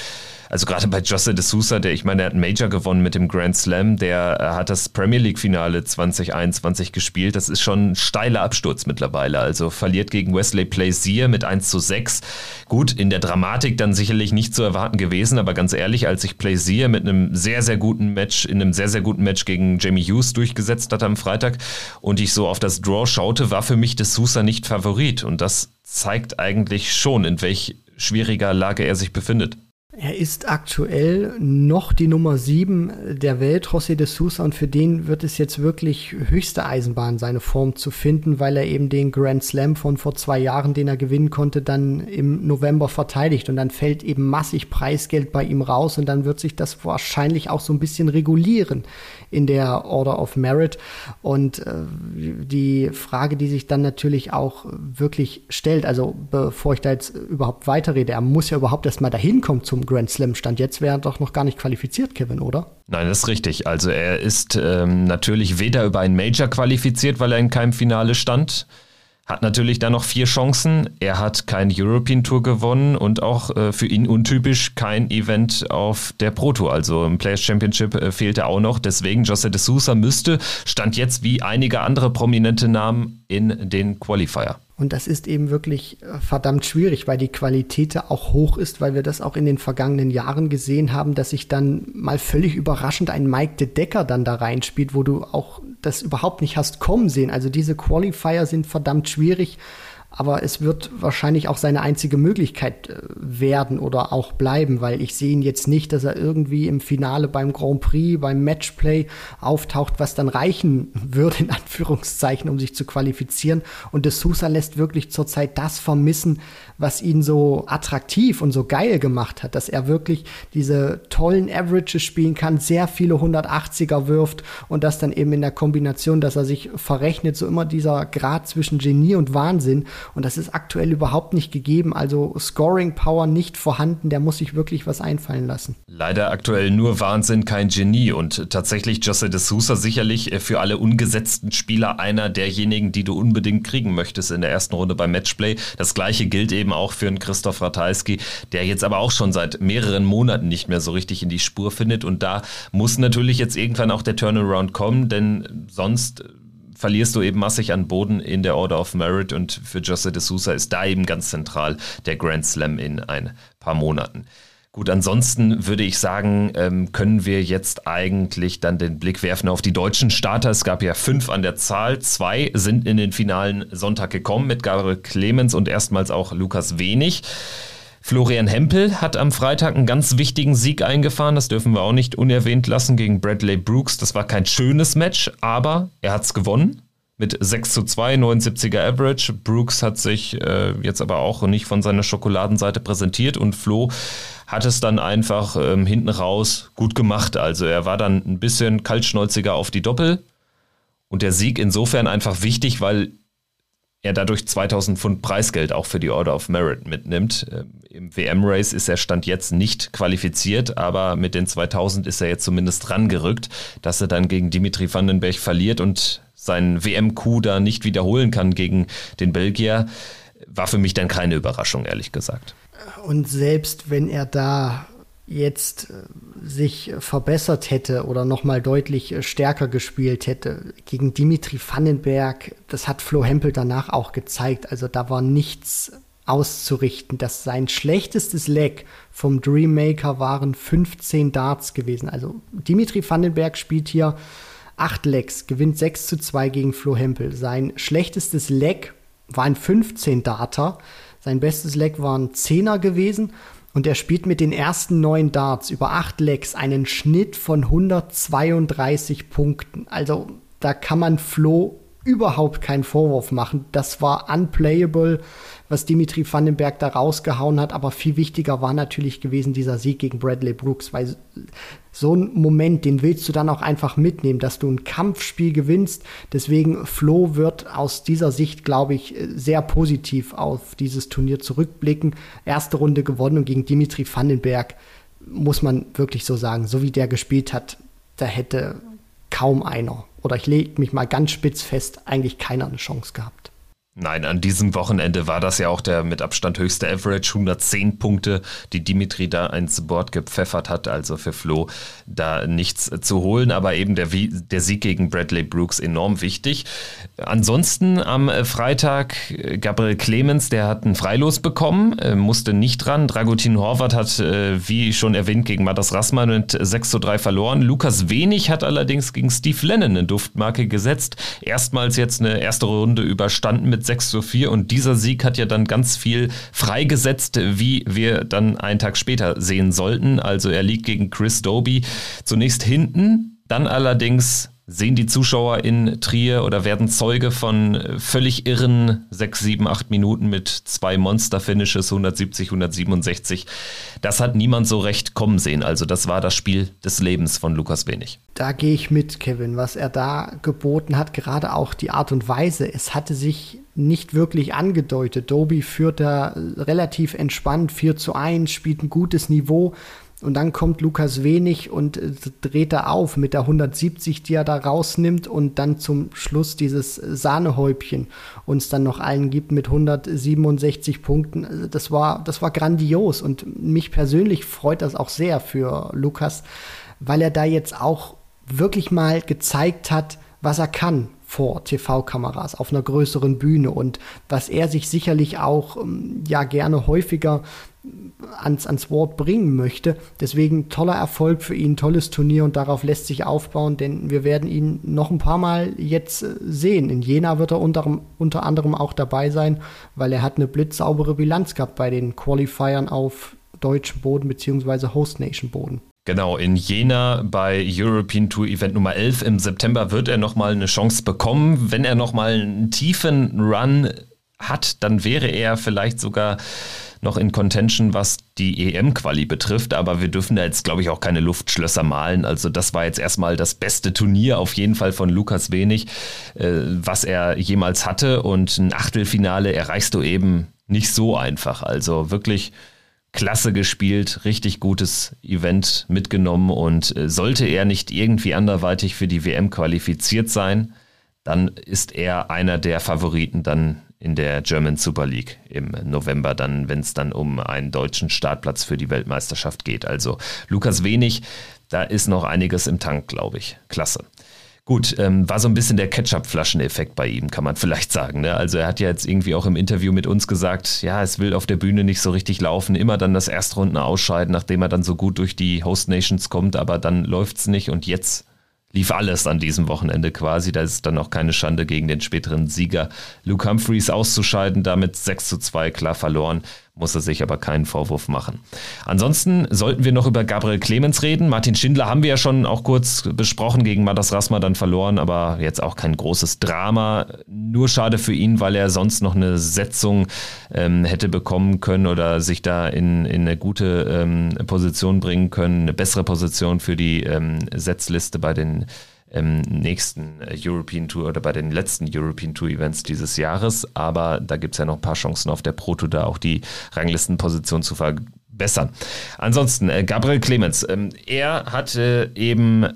also gerade bei Jose de Sousa, der, ich meine, er hat einen Major gewonnen mit dem Grand Slam, der äh, hat das Premier League-Finale 2021 gespielt. Das ist schon ein steiler Absturz mittlerweile. Also verliert gegen Wesley Plaisir mit 1 zu 6. Gut, in der Dramatik dann sicherlich nicht zu erwarten gewesen, aber ganz ehrlich, als sich Plaisir mit einem sehr, sehr guten Match, in einem sehr, sehr guten Match gegen Jamie Hughes durchgesetzt hat am Freitag und ich so auf das Draw schaute, war für mich de Sousa nicht Favorit. Und das zeigt eigentlich schon, in welch schwieriger Lage er sich befindet. Er ist aktuell noch die Nummer 7 der Welt, José de Sousa, und für den wird es jetzt wirklich höchste Eisenbahn, seine Form zu finden, weil er eben den Grand Slam von vor zwei Jahren, den er gewinnen konnte, dann im November verteidigt. Und dann fällt eben massig Preisgeld bei ihm raus und dann wird sich das wahrscheinlich auch so ein bisschen regulieren in der Order of Merit. Und äh, die Frage, die sich dann natürlich auch wirklich stellt, also bevor ich da jetzt überhaupt weiterrede, er muss ja überhaupt erstmal dahin kommen zum Grand Slam. Stand jetzt wäre er doch noch gar nicht qualifiziert, Kevin, oder? Nein, das ist richtig. Also er ist ähm, natürlich weder über ein Major qualifiziert, weil er in keinem Finale stand hat natürlich dann noch vier Chancen. Er hat kein European Tour gewonnen und auch äh, für ihn untypisch kein Event auf der Pro Tour. Also im Players Championship äh, fehlt er auch noch. Deswegen José de Sousa müsste, stand jetzt wie einige andere prominente Namen in den Qualifier. Und das ist eben wirklich äh, verdammt schwierig, weil die Qualität da auch hoch ist, weil wir das auch in den vergangenen Jahren gesehen haben, dass sich dann mal völlig überraschend ein Mike de Decker dann da reinspielt, wo du auch das überhaupt nicht hast kommen sehen. Also diese Qualifier sind verdammt schwierig aber es wird wahrscheinlich auch seine einzige Möglichkeit äh, werden oder auch bleiben, weil ich sehe ihn jetzt nicht, dass er irgendwie im Finale beim Grand Prix, beim Matchplay auftaucht, was dann reichen würde, in Anführungszeichen, um sich zu qualifizieren. Und de Sousa lässt wirklich zurzeit das vermissen, was ihn so attraktiv und so geil gemacht hat, dass er wirklich diese tollen Averages spielen kann, sehr viele 180er wirft und das dann eben in der Kombination, dass er sich verrechnet, so immer dieser Grad zwischen Genie und Wahnsinn. Und das ist aktuell überhaupt nicht gegeben. Also Scoring Power nicht vorhanden. Der muss sich wirklich was einfallen lassen. Leider aktuell nur Wahnsinn, kein Genie. Und tatsächlich Jose de Sousa sicherlich äh, für alle ungesetzten Spieler einer derjenigen, die du unbedingt kriegen möchtest in der ersten Runde beim Matchplay. Das gleiche gilt eben auch für einen Christoph Ratajski, der jetzt aber auch schon seit mehreren Monaten nicht mehr so richtig in die Spur findet. Und da muss natürlich jetzt irgendwann auch der Turnaround kommen, denn sonst verlierst du eben massig an Boden in der Order of Merit und für Jose de Sousa ist da eben ganz zentral der Grand Slam in ein paar Monaten. Gut, ansonsten würde ich sagen, ähm, können wir jetzt eigentlich dann den Blick werfen auf die deutschen Starter. Es gab ja fünf an der Zahl. Zwei sind in den finalen Sonntag gekommen mit Gabriel Clemens und erstmals auch Lukas Wenig. Florian Hempel hat am Freitag einen ganz wichtigen Sieg eingefahren. Das dürfen wir auch nicht unerwähnt lassen gegen Bradley Brooks. Das war kein schönes Match, aber er hat es gewonnen mit 6 zu 2, 79er Average. Brooks hat sich äh, jetzt aber auch nicht von seiner Schokoladenseite präsentiert und Flo hat es dann einfach ähm, hinten raus gut gemacht. Also er war dann ein bisschen kaltschnäuziger auf die Doppel und der Sieg insofern einfach wichtig, weil er dadurch 2000 Pfund Preisgeld auch für die Order of Merit mitnimmt. Ähm, Im WM-Race ist er Stand jetzt nicht qualifiziert, aber mit den 2000 ist er jetzt zumindest rangerückt, dass er dann gegen Dimitri Vandenberg verliert und seinen WM-Coup da nicht wiederholen kann gegen den Belgier, war für mich dann keine Überraschung, ehrlich gesagt. Und selbst wenn er da jetzt äh, sich verbessert hätte oder nochmal deutlich äh, stärker gespielt hätte gegen Dimitri Vandenberg, das hat Flo Hempel danach auch gezeigt. Also da war nichts auszurichten. dass sein schlechtestes Leg vom Dreammaker waren 15 Darts gewesen. Also Dimitri Vandenberg spielt hier 8 Legs, gewinnt 6 zu 2 gegen Flo Hempel. Sein schlechtestes Leg war ein 15 Darter. Sein bestes Leg war ein 10er gewesen und er spielt mit den ersten neun Darts über acht Legs einen Schnitt von 132 Punkten. Also da kann man Flo überhaupt keinen Vorwurf machen. Das war unplayable, was Dimitri Vandenberg da rausgehauen hat. Aber viel wichtiger war natürlich gewesen dieser Sieg gegen Bradley Brooks, weil so ein Moment, den willst du dann auch einfach mitnehmen, dass du ein Kampfspiel gewinnst. Deswegen Flo wird aus dieser Sicht, glaube ich, sehr positiv auf dieses Turnier zurückblicken. Erste Runde gewonnen und gegen Dimitri Vandenberg muss man wirklich so sagen, so wie der gespielt hat, da hätte kaum einer, oder ich lege mich mal ganz spitz fest, eigentlich keiner eine Chance gehabt. Nein, an diesem Wochenende war das ja auch der mit Abstand höchste Average, 110 Punkte, die Dimitri da ins Board gepfeffert hat. Also für Flo da nichts zu holen, aber eben der, der Sieg gegen Bradley Brooks enorm wichtig. Ansonsten am Freitag äh, Gabriel Clemens, der hat ein Freilos bekommen, äh, musste nicht dran. Dragutin Horvath hat, äh, wie schon erwähnt, gegen Matas Rassmann mit 6 zu 3 verloren. Lukas Wenig hat allerdings gegen Steve Lennon eine Duftmarke gesetzt. Erstmals jetzt eine erste Runde überstanden mit 6 zu 4 und dieser Sieg hat ja dann ganz viel freigesetzt, wie wir dann einen Tag später sehen sollten. Also er liegt gegen Chris Doby zunächst hinten, dann allerdings sehen die Zuschauer in Trier oder werden Zeuge von völlig irren 6, 7, 8 Minuten mit zwei Monster-Finishes, 170, 167. Das hat niemand so recht kommen sehen. Also das war das Spiel des Lebens von Lukas Wenig. Da gehe ich mit, Kevin. Was er da geboten hat, gerade auch die Art und Weise. Es hatte sich nicht wirklich angedeutet. Doby führt da relativ entspannt 4 zu 1, spielt ein gutes Niveau Und dann kommt Lukas Wenig und äh, dreht da auf mit der 170, die er da rausnimmt und dann zum Schluss dieses Sahnehäubchen uns dann noch allen gibt mit 167 Punkten. Also das war, das war grandios und mich persönlich freut das auch sehr für Lukas, weil er da jetzt auch wirklich mal gezeigt hat, was er kann vor TV-Kameras auf einer größeren Bühne und was er sich sicherlich auch ähm, ja gerne häufiger ans, ans Wort bringen möchte. Deswegen toller Erfolg für ihn, tolles Turnier und darauf lässt sich aufbauen, denn wir werden ihn noch ein paar Mal jetzt äh, sehen. In Jena wird er unter, unter anderem auch dabei sein, weil er hat eine blitzsaubere Bilanz gehabt bei den Qualifiern auf deutschem Boden bzw. Host Nation Boden. Genau, in Jena bei European Tour Event Nummer 11 im September wird er nochmal eine Chance bekommen. Wenn er nochmal einen tiefen Run hat, dann wäre er vielleicht sogar noch in Contention, was die EM-Quali betrifft. Aber wir dürfen da jetzt, glaube ich, auch keine Luftschlösser malen. Also das war jetzt erstmal das beste Turnier auf jeden Fall von Lukas Wenig, äh, was er jemals hatte. Und ein Achtelfinale erreichst du eben nicht so einfach. Also wirklich klasse gespielt, richtig gutes Event mitgenommen und äh, sollte er nicht irgendwie anderweitig für die WM qualifiziert sein, dann ist er einer der Favoriten dann in der German Super League im November, dann, wenn es dann um einen deutschen Startplatz für die Weltmeisterschaft geht. Also Lukas Wenig, da ist noch einiges im Tank, glaube ich. Klasse. Gut, ähm, war so ein bisschen der Ketchup-Flaschen-Effekt bei ihm, kann man vielleicht sagen. Ne? Also er hat ja jetzt irgendwie auch im Interview mit uns gesagt, ja, es will auf der Bühne nicht so richtig laufen, immer dann das Erstrunden ausscheiden, nachdem er dann so gut durch die Host Nations kommt, aber dann läuft's nicht und jetzt lief alles an diesem Wochenende quasi. Da ist dann auch keine Schande gegen den späteren Sieger Luke Humphreys auszuscheiden, damit 6 zu 2 klar verloren muss er sich aber keinen Vorwurf machen. Ansonsten sollten wir noch über Gabriel Clemens reden. Martin Schindler haben wir ja schon auch kurz besprochen, gegen Madas Rasma dann verloren, aber jetzt auch kein großes Drama. Nur schade für ihn, weil er sonst noch eine Setzung ähm, hätte bekommen können oder sich da in, in eine gute ähm, Position bringen können, eine bessere Position für die ähm, Setzliste bei den im nächsten äh, European Tour oder bei den letzten European Tour Events dieses Jahres. Aber da gibt es ja noch ein paar Chancen auf der Proto da auch die Ranglistenposition zu verbessern. Ansonsten, äh, Gabriel Clemens, ähm, er hatte eben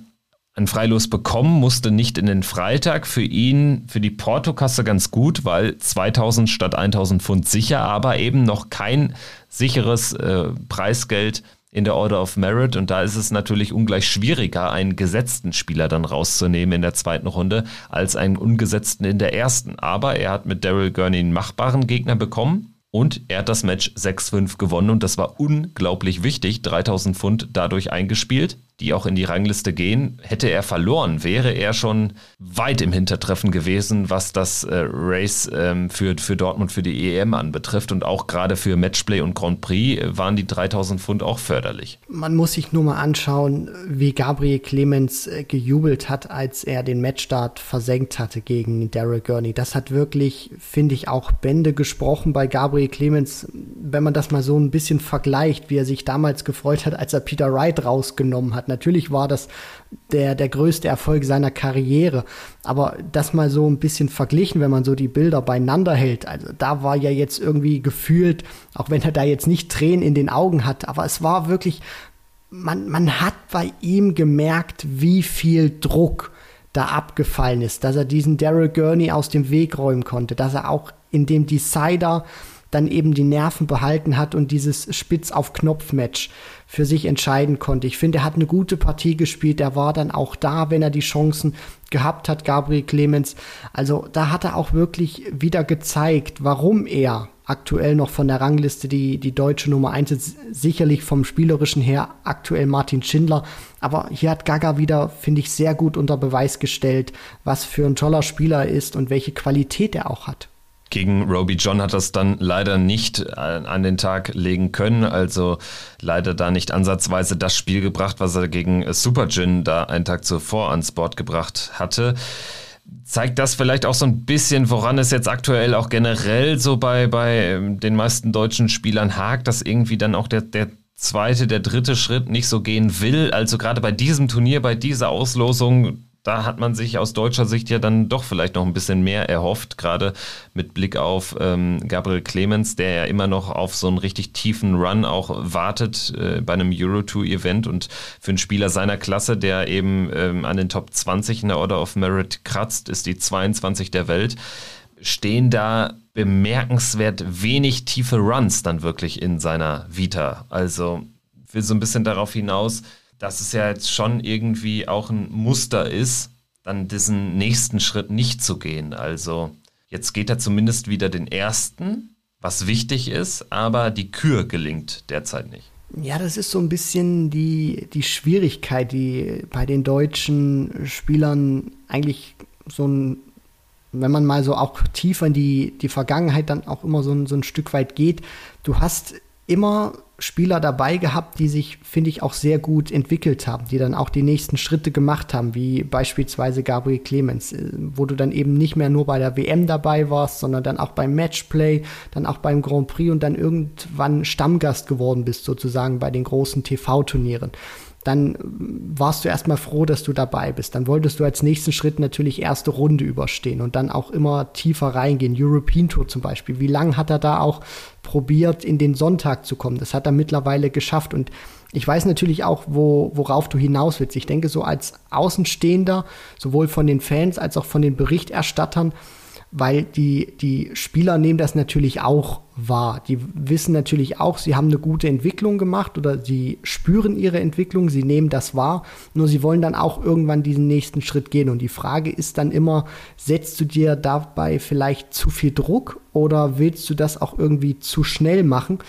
ein Freilos bekommen, musste nicht in den Freitag. Für ihn, für die Portokasse ganz gut, weil 2000 statt 1000 Pfund sicher, aber eben noch kein sicheres äh, Preisgeld in der Order of Merit und da ist es natürlich ungleich schwieriger, einen gesetzten Spieler dann rauszunehmen in der zweiten Runde als einen ungesetzten in der ersten. Aber er hat mit Daryl Gurney einen machbaren Gegner bekommen und er hat das Match 6-5 gewonnen und das war unglaublich wichtig. 3000 Pfund dadurch eingespielt die auch in die Rangliste gehen. Hätte er verloren, wäre er schon weit im Hintertreffen gewesen, was das äh, Race ähm, für, für Dortmund für die EM anbetrifft. Und auch gerade für Matchplay und Grand Prix waren die 3000 Pfund auch förderlich. Man muss sich nur mal anschauen, wie Gabriel Clemens äh, gejubelt hat, als er den Matchstart versenkt hatte gegen Daryl Gurney. Das hat wirklich, finde ich, auch Bände gesprochen bei Gabriel Clemens. Wenn man das mal so ein bisschen vergleicht, wie er sich damals gefreut hat, als er Peter Wright rausgenommen hat Natürlich war das der, der größte Erfolg seiner Karriere. Aber das mal so ein bisschen verglichen, wenn man so die Bilder beieinander hält. Also da war ja jetzt irgendwie gefühlt, auch wenn er da jetzt nicht Tränen in den Augen hat, aber es war wirklich, man, man hat bei ihm gemerkt, wie viel Druck da abgefallen ist, dass er diesen Daryl Gurney aus dem Weg räumen konnte, dass er auch in dem Decider dann eben die Nerven behalten hat und dieses Spitz auf Knopf Match für sich entscheiden konnte. Ich finde, er hat eine gute Partie gespielt. Er war dann auch da, wenn er die Chancen gehabt hat, Gabriel Clemens. Also da hat er auch wirklich wieder gezeigt, warum er aktuell noch von der Rangliste die, die deutsche Nummer 1 ist. Sicherlich vom spielerischen her aktuell Martin Schindler. Aber hier hat Gaga wieder, finde ich, sehr gut unter Beweis gestellt, was für ein toller Spieler er ist und welche Qualität er auch hat. Gegen Roby John hat das dann leider nicht äh, an den Tag legen können, also leider da nicht ansatzweise das Spiel gebracht, was er gegen Super Gin da einen Tag zuvor ans Board gebracht hatte. Zeigt das vielleicht auch so ein bisschen, woran es jetzt aktuell auch generell so bei, bei ähm, den meisten deutschen Spielern hakt, dass irgendwie dann auch der, der zweite, der dritte Schritt nicht so gehen will. Also gerade bei diesem Turnier, bei dieser Auslosung da hat man sich aus deutscher Sicht ja dann doch vielleicht noch ein bisschen mehr erhofft, gerade mit Blick auf ähm, Gabriel Clemens, der ja immer noch auf so einen richtig tiefen Run auch wartet äh, bei einem Euro-Tour-Event und für einen Spieler seiner Klasse, der eben ähm, an den Top 20 in der Order of Merit kratzt, ist die 22 der Welt, stehen da bemerkenswert wenig tiefe Runs dann wirklich in seiner Vita. Also will so ein bisschen darauf hinaus, dass es ja jetzt schon irgendwie auch ein Muster ist, dann diesen nächsten Schritt nicht zu gehen. Also jetzt geht er zumindest wieder den ersten, was wichtig ist, aber die Kür gelingt derzeit nicht. Ja, das ist so ein bisschen die, die Schwierigkeit, die bei den deutschen Spielern eigentlich so ein, wenn man mal so auch tiefer in die, die Vergangenheit dann auch immer so ein, so ein Stück weit geht, du hast immer Spieler dabei gehabt, die sich, finde ich, auch sehr gut entwickelt haben, die dann auch die nächsten Schritte gemacht haben, wie beispielsweise Gabriel Clemens, äh, wo du dann eben nicht mehr nur bei der WM dabei warst, sondern dann auch beim Matchplay, dann auch beim Grand Prix und dann irgendwann Stammgast geworden bist, sozusagen bei den großen TV-Turnieren dann warst du erstmal froh, dass du dabei bist. Dann wolltest du als nächsten Schritt natürlich erste Runde überstehen und dann auch immer tiefer reingehen. European Tour zum Beispiel. Wie lange hat er da auch probiert, in den Sonntag zu kommen? Das hat er mittlerweile geschafft und ich weiß natürlich auch, wo, worauf du hinaus willst. Ich denke, so als Außenstehender, sowohl von den Fans als auch von den Berichterstattern, weil die, die Spieler nehmen das natürlich auch wahr. Die wissen natürlich auch, sie haben eine gute Entwicklung gemacht oder sie spüren ihre Entwicklung, sie nehmen das wahr, nur sie wollen dann auch irgendwann diesen nächsten Schritt gehen. Und die Frage ist dann immer, setzt du dir dabei vielleicht zu viel Druck oder willst du das auch irgendwie zu schnell machen?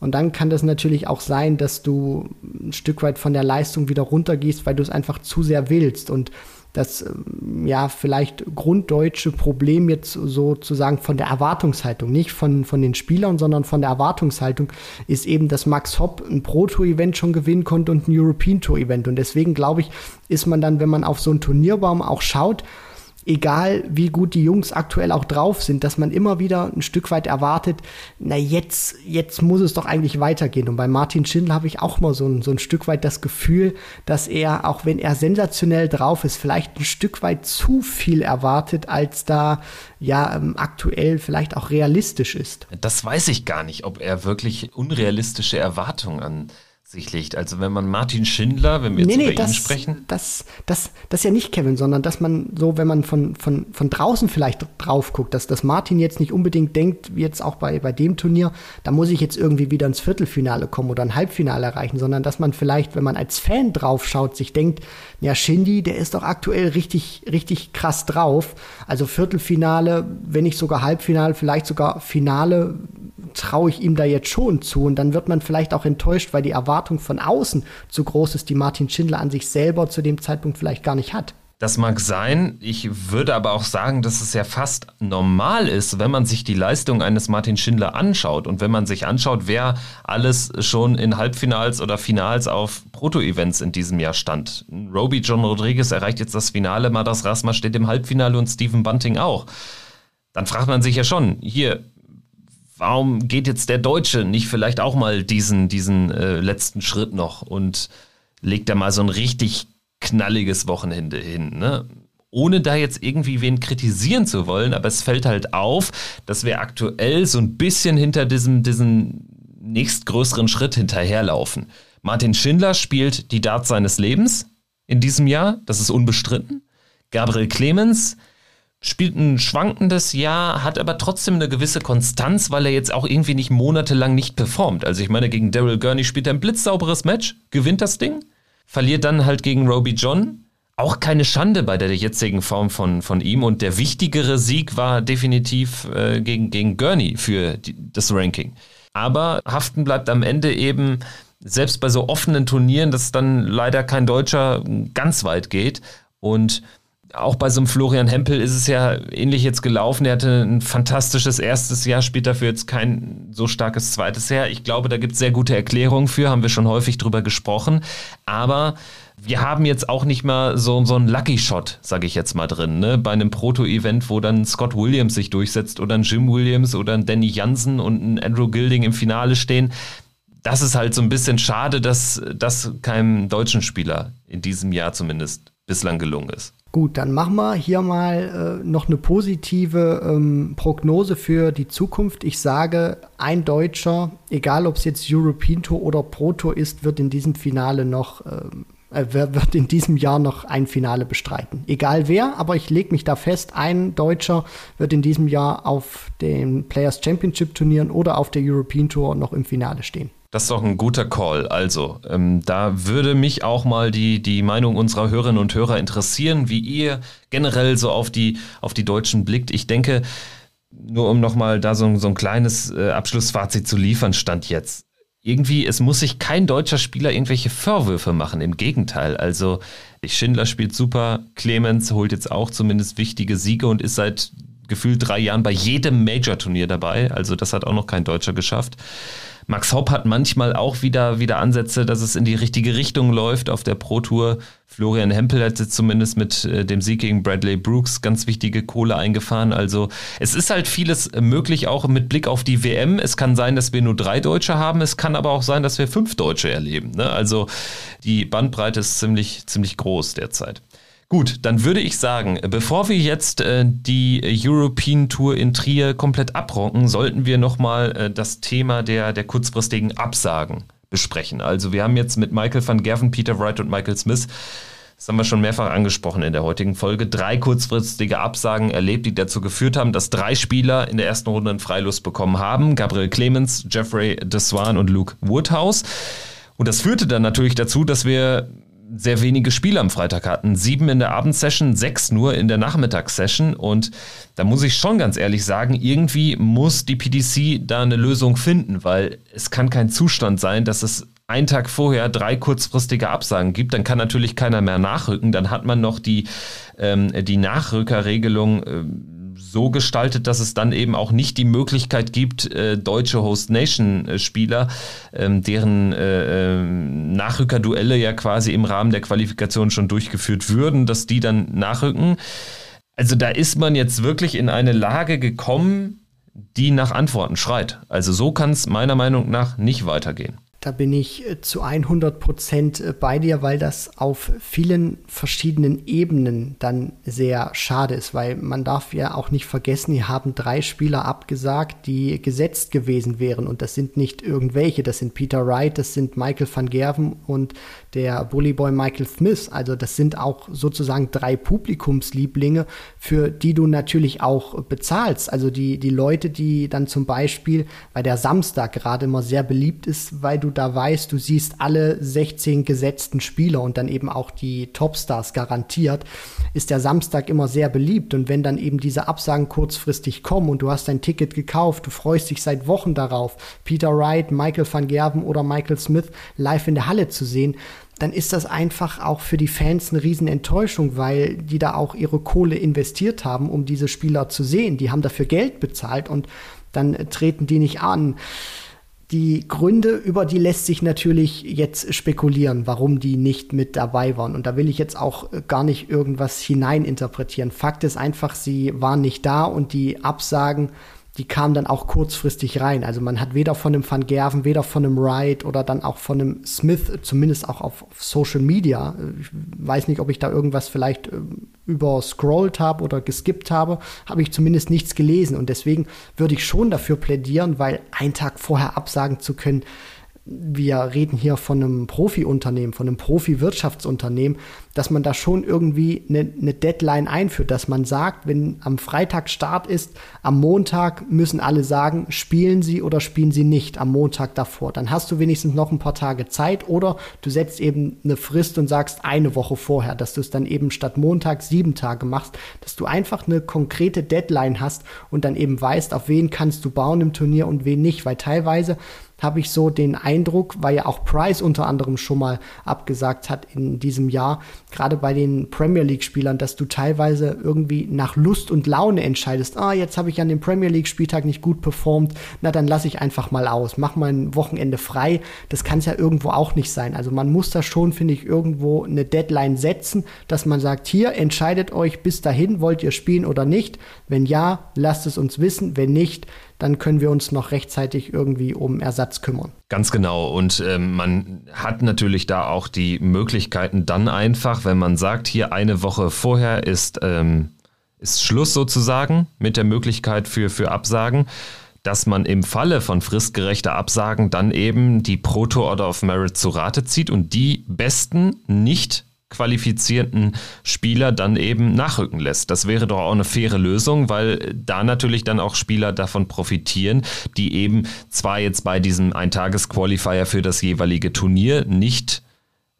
Und dann kann das natürlich auch sein, dass du ein Stück weit von der Leistung wieder runtergehst, weil du es einfach zu sehr willst. Und das ähm, ja vielleicht grunddeutsche Problem jetzt sozusagen von der Erwartungshaltung, nicht von, von den Spielern, sondern von der Erwartungshaltung, ist eben, dass Max Hopp ein Pro-Tour-Event schon gewinnen konnte und ein European-Tour-Event. Und deswegen glaube ich, ist man dann, wenn man auf so einen Turnierbaum auch schaut, egal wie gut die Jungs aktuell auch drauf sind, dass man immer wieder ein Stück weit erwartet, na jetzt, jetzt muss es doch eigentlich weitergehen. Und bei Martin Schindler habe ich auch mal so ein, so ein Stück weit das Gefühl, dass er, auch wenn er sensationell drauf ist, vielleicht ein Stück weit zu viel erwartet, als da ja ähm, aktuell vielleicht auch realistisch ist. Das weiß ich gar nicht, ob er wirklich unrealistische Erwartungen an sich legt. Also wenn man Martin Schindler, wenn wir jetzt nee, über das, ihn sprechen. Das, das, das ist ja nicht Kevin, sondern dass man so, wenn man von, von, von draußen vielleicht drauf guckt, dass, dass Martin jetzt nicht unbedingt denkt, wie jetzt auch bei, bei dem Turnier, da muss ich jetzt irgendwie wieder ins Viertelfinale kommen oder ein Halbfinale erreichen, sondern dass man vielleicht, wenn man als Fan drauf schaut, sich denkt, ja, Shindy, der ist doch aktuell richtig, richtig krass drauf. Also Viertelfinale, wenn nicht sogar Halbfinale, vielleicht sogar Finale, traue ich ihm da jetzt schon zu. Und dann wird man vielleicht auch enttäuscht, weil die Erwartung von außen zu groß ist, die Martin Schindler an sich selber zu dem Zeitpunkt vielleicht gar nicht hat. Das mag sein. Ich würde aber auch sagen, dass es ja fast normal ist, wenn man sich die Leistung eines Martin Schindler anschaut und wenn man sich anschaut, wer alles schon in Halbfinals oder Finals auf Proto-Events in diesem Jahr stand. Roby John Rodriguez erreicht jetzt das Finale, Madas Rasma steht im Halbfinale und Stephen Bunting auch. Dann fragt man sich ja schon, hier, warum geht jetzt der Deutsche nicht vielleicht auch mal diesen, diesen äh, letzten Schritt noch und legt da mal so ein richtig knalliges Wochenende hin, ne? Ohne da jetzt irgendwie wen kritisieren zu wollen, aber es fällt halt auf, dass wir aktuell so ein bisschen hinter diesem, diesem nächstgrößeren Schritt hinterherlaufen. Martin Schindler spielt die Darts seines Lebens in diesem Jahr, das ist unbestritten. Gabriel Clemens spielt ein schwankendes Jahr, hat aber trotzdem eine gewisse Konstanz, weil er jetzt auch irgendwie nicht monatelang nicht performt. Also ich meine, gegen Daryl Gurney spielt er ein blitzsauberes Match, gewinnt das Ding, verliert dann halt gegen Roby John. Auch keine Schande bei der jetzigen Form von, von ihm und der wichtigere Sieg war definitiv äh, gegen, gegen Gurney für die, das Ranking. Aber Haften bleibt am Ende eben, selbst bei so offenen Turnieren, dass dann leider kein Deutscher ganz weit geht und auch bei so einem Florian Hempel ist es ja ähnlich jetzt gelaufen. Er hatte ein fantastisches erstes Jahr, spielt dafür jetzt kein so starkes zweites Jahr. Ich glaube, da gibt es sehr gute Erklärungen für, haben wir schon häufig drüber gesprochen. Aber wir haben jetzt auch nicht mal so, so einen Lucky Shot, sage ich jetzt mal drin, ne? bei einem Proto-Event, wo dann Scott Williams sich durchsetzt oder ein Jim Williams oder ein Danny Jansen und ein Andrew Gilding im Finale stehen. Das ist halt so ein bisschen schade, dass das keinem deutschen Spieler in diesem Jahr zumindest bislang gelungen ist. Gut, dann machen wir hier mal äh, noch eine positive ähm, Prognose für die Zukunft. Ich sage, ein Deutscher, egal ob es jetzt European Tour oder Pro Tour ist, wird in diesem Finale noch, ähm, äh, wird in diesem Jahr noch ein Finale bestreiten. Egal wer, aber ich lege mich da fest, ein Deutscher wird in diesem Jahr auf den Players Championship Turnieren oder auf der European Tour noch im Finale stehen. Das ist doch ein guter Call. Also, ähm, da würde mich auch mal die, die Meinung unserer Hörerinnen und Hörer interessieren, wie ihr generell so auf die, auf die Deutschen blickt. Ich denke, nur um nochmal da so, so ein kleines äh, Abschlussfazit zu liefern, stand jetzt. Irgendwie, es muss sich kein deutscher Spieler irgendwelche Vorwürfe machen. Im Gegenteil. Also, Schindler spielt super. Clemens holt jetzt auch zumindest wichtige Siege und ist seit gefühlt drei Jahren bei jedem Major-Turnier dabei. Also, das hat auch noch kein Deutscher geschafft. Max Hopp hat manchmal auch wieder, wieder Ansätze, dass es in die richtige Richtung läuft auf der Pro Tour. Florian Hempel hat zumindest mit äh, dem Sieg gegen Bradley Brooks ganz wichtige Kohle eingefahren. Also es ist halt vieles möglich, auch mit Blick auf die WM. Es kann sein, dass wir nur drei Deutsche haben. Es kann aber auch sein, dass wir fünf Deutsche erleben. Ne? Also die Bandbreite ist ziemlich, ziemlich groß derzeit. Gut, dann würde ich sagen, bevor wir jetzt äh, die European Tour in Trier komplett abrocken, sollten wir nochmal äh, das Thema der, der kurzfristigen Absagen besprechen. Also wir haben jetzt mit Michael van Gerven, Peter Wright und Michael Smith das haben wir schon mehrfach angesprochen in der heutigen Folge. Drei kurzfristige Absagen erlebt, die dazu geführt haben, dass drei Spieler in der ersten Runde einen Freilust bekommen haben. Gabriel Clemens, Jeffrey Deswan und Luke Woodhouse. Und das führte dann natürlich dazu, dass wir sehr wenige Spiele am Freitag hatten. Sieben in der Abendsession, sechs nur in der Nachmittagssession. Und da muss ich schon ganz ehrlich sagen, irgendwie muss die PDC da eine Lösung finden, weil es kann kein Zustand sein, dass es einen Tag vorher drei kurzfristige Absagen gibt, dann kann natürlich keiner mehr nachrücken. Dann hat man noch die, ähm, die Nachrückerregelung. Ähm, so gestaltet, dass es dann eben auch nicht die Möglichkeit gibt, äh, deutsche Host Nation äh, ähm, deren äh, ähm, Nachrückerduelle ja quasi im Rahmen der Qualifikation schon durchgeführt würden, dass die dann nachrücken. Also da ist man jetzt wirklich in eine Lage gekommen, die nach Antworten schreit. Also so kann es meiner Meinung nach nicht weitergehen. Da bin ich äh, zu 100 Prozent äh, bei dir, weil das auf vielen verschiedenen Ebenen dann sehr schade ist, weil man darf ja auch nicht vergessen, hier haben drei Spieler abgesagt, die gesetzt gewesen wären und das sind nicht irgendwelche, das sind Peter Wright, das sind Michael van Gerven und der Bullyboy Michael Smith. Also das sind auch sozusagen drei Publikumslieblinge, für die du natürlich auch bezahlst. Also die, die Leute, die dann zum Beispiel, weil der Samstag gerade immer sehr beliebt ist, weil du da weißt, du siehst alle 16 gesetzten Spieler und dann eben auch die Topstars garantiert, ist der Samstag immer sehr beliebt. Und wenn dann eben diese Absagen kurzfristig kommen und du hast dein Ticket gekauft, du freust dich seit Wochen darauf, Peter Wright, Michael van Gerben oder Michael Smith live in der Halle zu sehen, dann ist das einfach auch für die Fans eine Riesenenttäuschung, weil die da auch ihre Kohle investiert haben, um diese Spieler zu sehen. Die haben dafür Geld bezahlt und dann treten die nicht an. Die Gründe, über die lässt sich natürlich jetzt spekulieren, warum die nicht mit dabei waren. Und da will ich jetzt auch gar nicht irgendwas hineininterpretieren. Fakt ist einfach, sie waren nicht da und die Absagen die kamen dann auch kurzfristig rein. Also man hat weder von einem Van Gerven, weder von einem Wright oder dann auch von einem Smith, zumindest auch auf, auf Social Media. Ich weiß nicht, ob ich da irgendwas vielleicht äh, überscrollt habe oder geskippt habe, habe ich zumindest nichts gelesen. Und deswegen würde ich schon dafür plädieren, weil einen Tag vorher absagen zu können, wir reden hier von einem Profi-Unternehmen, von einem Profi-Wirtschaftsunternehmen, dass man da schon irgendwie eine, eine, Deadline einführt, dass man sagt, wenn am Freitag Start ist, am Montag müssen alle sagen, spielen sie oder spielen sie nicht am Montag davor. Dann hast du wenigstens noch ein paar Tage Zeit oder du setzt eben eine Frist und sagst eine Woche vorher, dass du es dann eben statt Montag sieben Tage machst, dass du einfach eine konkrete Deadline hast und dann eben weißt, auf wen kannst du bauen im Turnier und wen nicht, weil teilweise habe ich so den Eindruck, weil ja auch Price unter anderem schon mal abgesagt hat in diesem Jahr, gerade bei den Premier League-Spielern, dass du teilweise irgendwie nach Lust und Laune entscheidest, ah, jetzt habe ich an dem Premier League-Spieltag nicht gut performt, na dann lasse ich einfach mal aus, mach mal ein Wochenende frei. Das kann es ja irgendwo auch nicht sein. Also man muss da schon, finde ich, irgendwo eine Deadline setzen, dass man sagt, hier entscheidet euch bis dahin, wollt ihr spielen oder nicht. Wenn ja, lasst es uns wissen. Wenn nicht, dann können wir uns noch rechtzeitig irgendwie um Ersatz kümmern. Ganz genau. Und ähm, man hat natürlich da auch die Möglichkeiten dann einfach, wenn man sagt, hier eine Woche vorher ist, ähm, ist Schluss sozusagen mit der Möglichkeit für, für Absagen dass man im Falle von fristgerechter Absagen dann eben die Proto-Order of Merit zu Rate zieht und die besten nicht qualifizierten Spieler dann eben nachrücken lässt. Das wäre doch auch eine faire Lösung, weil da natürlich dann auch Spieler davon profitieren, die eben zwar jetzt bei diesem Eintages-Qualifier für das jeweilige Turnier nicht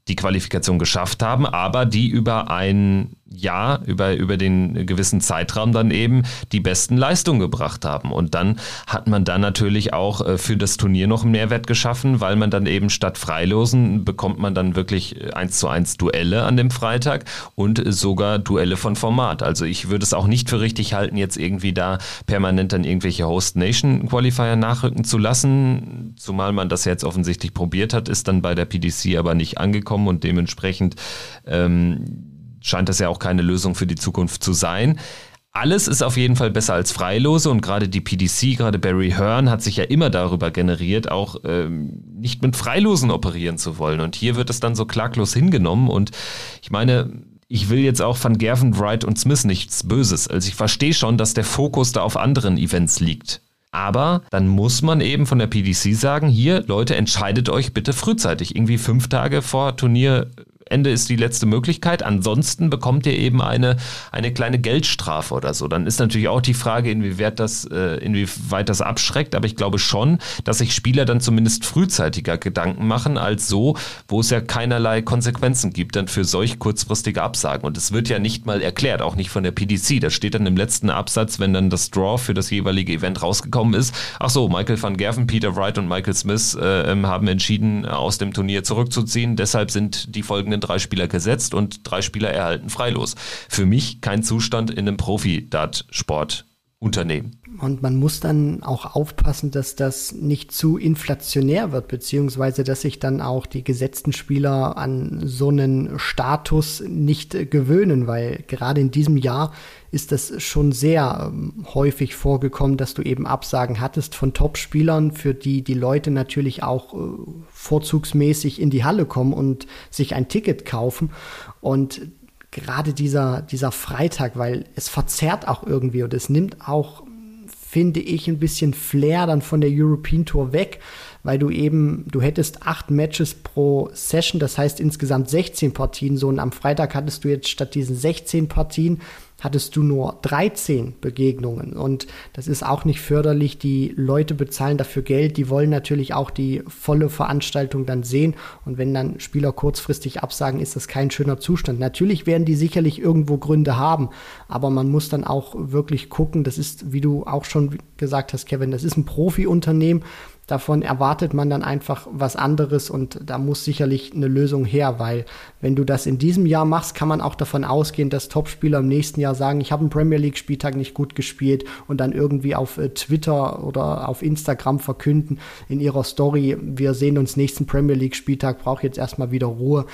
die Qualifikation geschafft haben, aber die über ein Jahr, über, über den gewissen Zeitraum dann eben die besten Leistungen gebracht haben. Und dann hat man dann natürlich auch äh, für das Turnier noch einen Mehrwert geschaffen, weil man dann eben statt Freilosen bekommt man dann wirklich äh, eins zu eins Duelle an dem Freitag und sogar Duelle von Format. Also ich würde es auch nicht für richtig halten, jetzt irgendwie da permanent dann irgendwelche Host Nation Qualifier nachrücken zu lassen, zumal man das jetzt offensichtlich probiert hat, ist dann bei der PDC aber nicht angekommen und dementsprechend ähm, scheint das ja auch keine Lösung für die Zukunft zu sein. Alles ist auf jeden Fall besser als Freilose und gerade die PDC, gerade Barry Hearn hat sich ja immer darüber generiert, auch ähm, nicht mit Freilosen operieren zu wollen. Und hier wird es dann so klaglos hingenommen und ich meine, ich will jetzt auch von Gervin, Wright und Smith nichts Böses. Also ich verstehe schon, dass der Fokus da auf anderen Events liegt. Aber dann muss man eben von der PDC sagen, hier, Leute, entscheidet euch bitte frühzeitig. Irgendwie fünf Tage vor Turnier Ende ist die letzte Möglichkeit. Ansonsten bekommt ihr eben eine, eine kleine Geldstrafe oder so. Dann ist natürlich auch die Frage, inwieweit das, äh, inwieweit das abschreckt. Aber ich glaube schon, dass sich Spieler dann zumindest frühzeitiger Gedanken machen als so, wo es ja keinerlei Konsequenzen gibt dann für solch kurzfristige Absagen. Und es wird ja nicht mal erklärt, auch nicht von der PDC. Das steht dann im letzten Absatz, wenn dann das Draw für das jeweilige Event rausgekommen ist. Ach so, Michael van Gerven, Peter Wright und Michael Smith äh, ähm, haben entschieden, aus dem Turnier zurückzuziehen. Deshalb sind die folgenden drei Spieler gesetzt und drei Spieler erhalten freilos. Für mich kein Zustand in einem Profi-Dart-Sportunternehmen. Und man muss dann auch aufpassen, dass das nicht zu inflationär wird, beziehungsweise dass sich dann auch die gesetzten Spieler an so einen Status nicht gewöhnen, weil gerade in diesem Jahr ist das schon sehr ähm, häufig vorgekommen, dass du eben Absagen hattest von Topspielern, für die die Leute natürlich auch äh, vorzugsmäßig in die Halle kommen und sich ein Ticket kaufen. Und gerade dieser, dieser Freitag, weil es verzerrt auch irgendwie und es nimmt auch finde ich, ein bisschen Flair dann von der European Tour weg, weil du eben, du hättest acht Matches pro Session, das heißt insgesamt 16 Partien, so und am Freitag hattest du jetzt statt diesen 16 Partien hattest du nur 13 Begegnungen. Und das ist auch nicht förderlich. Die Leute bezahlen dafür Geld. Die wollen natürlich auch die volle Veranstaltung dann sehen. Und wenn dann Spieler kurzfristig absagen, ist das kein schöner Zustand. Natürlich werden die sicherlich irgendwo Gründe haben. Aber man muss dann auch wirklich gucken. Das ist, wie du auch schon gesagt hast, Kevin, das ist ein Profi-Unternehmen. Davon erwartet man dann einfach was anderes und da muss sicherlich eine Lösung her, weil wenn du das in diesem Jahr machst, kann man auch davon ausgehen, dass Topspieler im nächsten Jahr sagen, ich habe einen Premier League Spieltag nicht gut gespielt und dann irgendwie auf äh, Twitter oder auf Instagram verkünden in ihrer Story, wir sehen uns nächsten Premier League Spieltag, brauche jetzt erstmal wieder Ruhe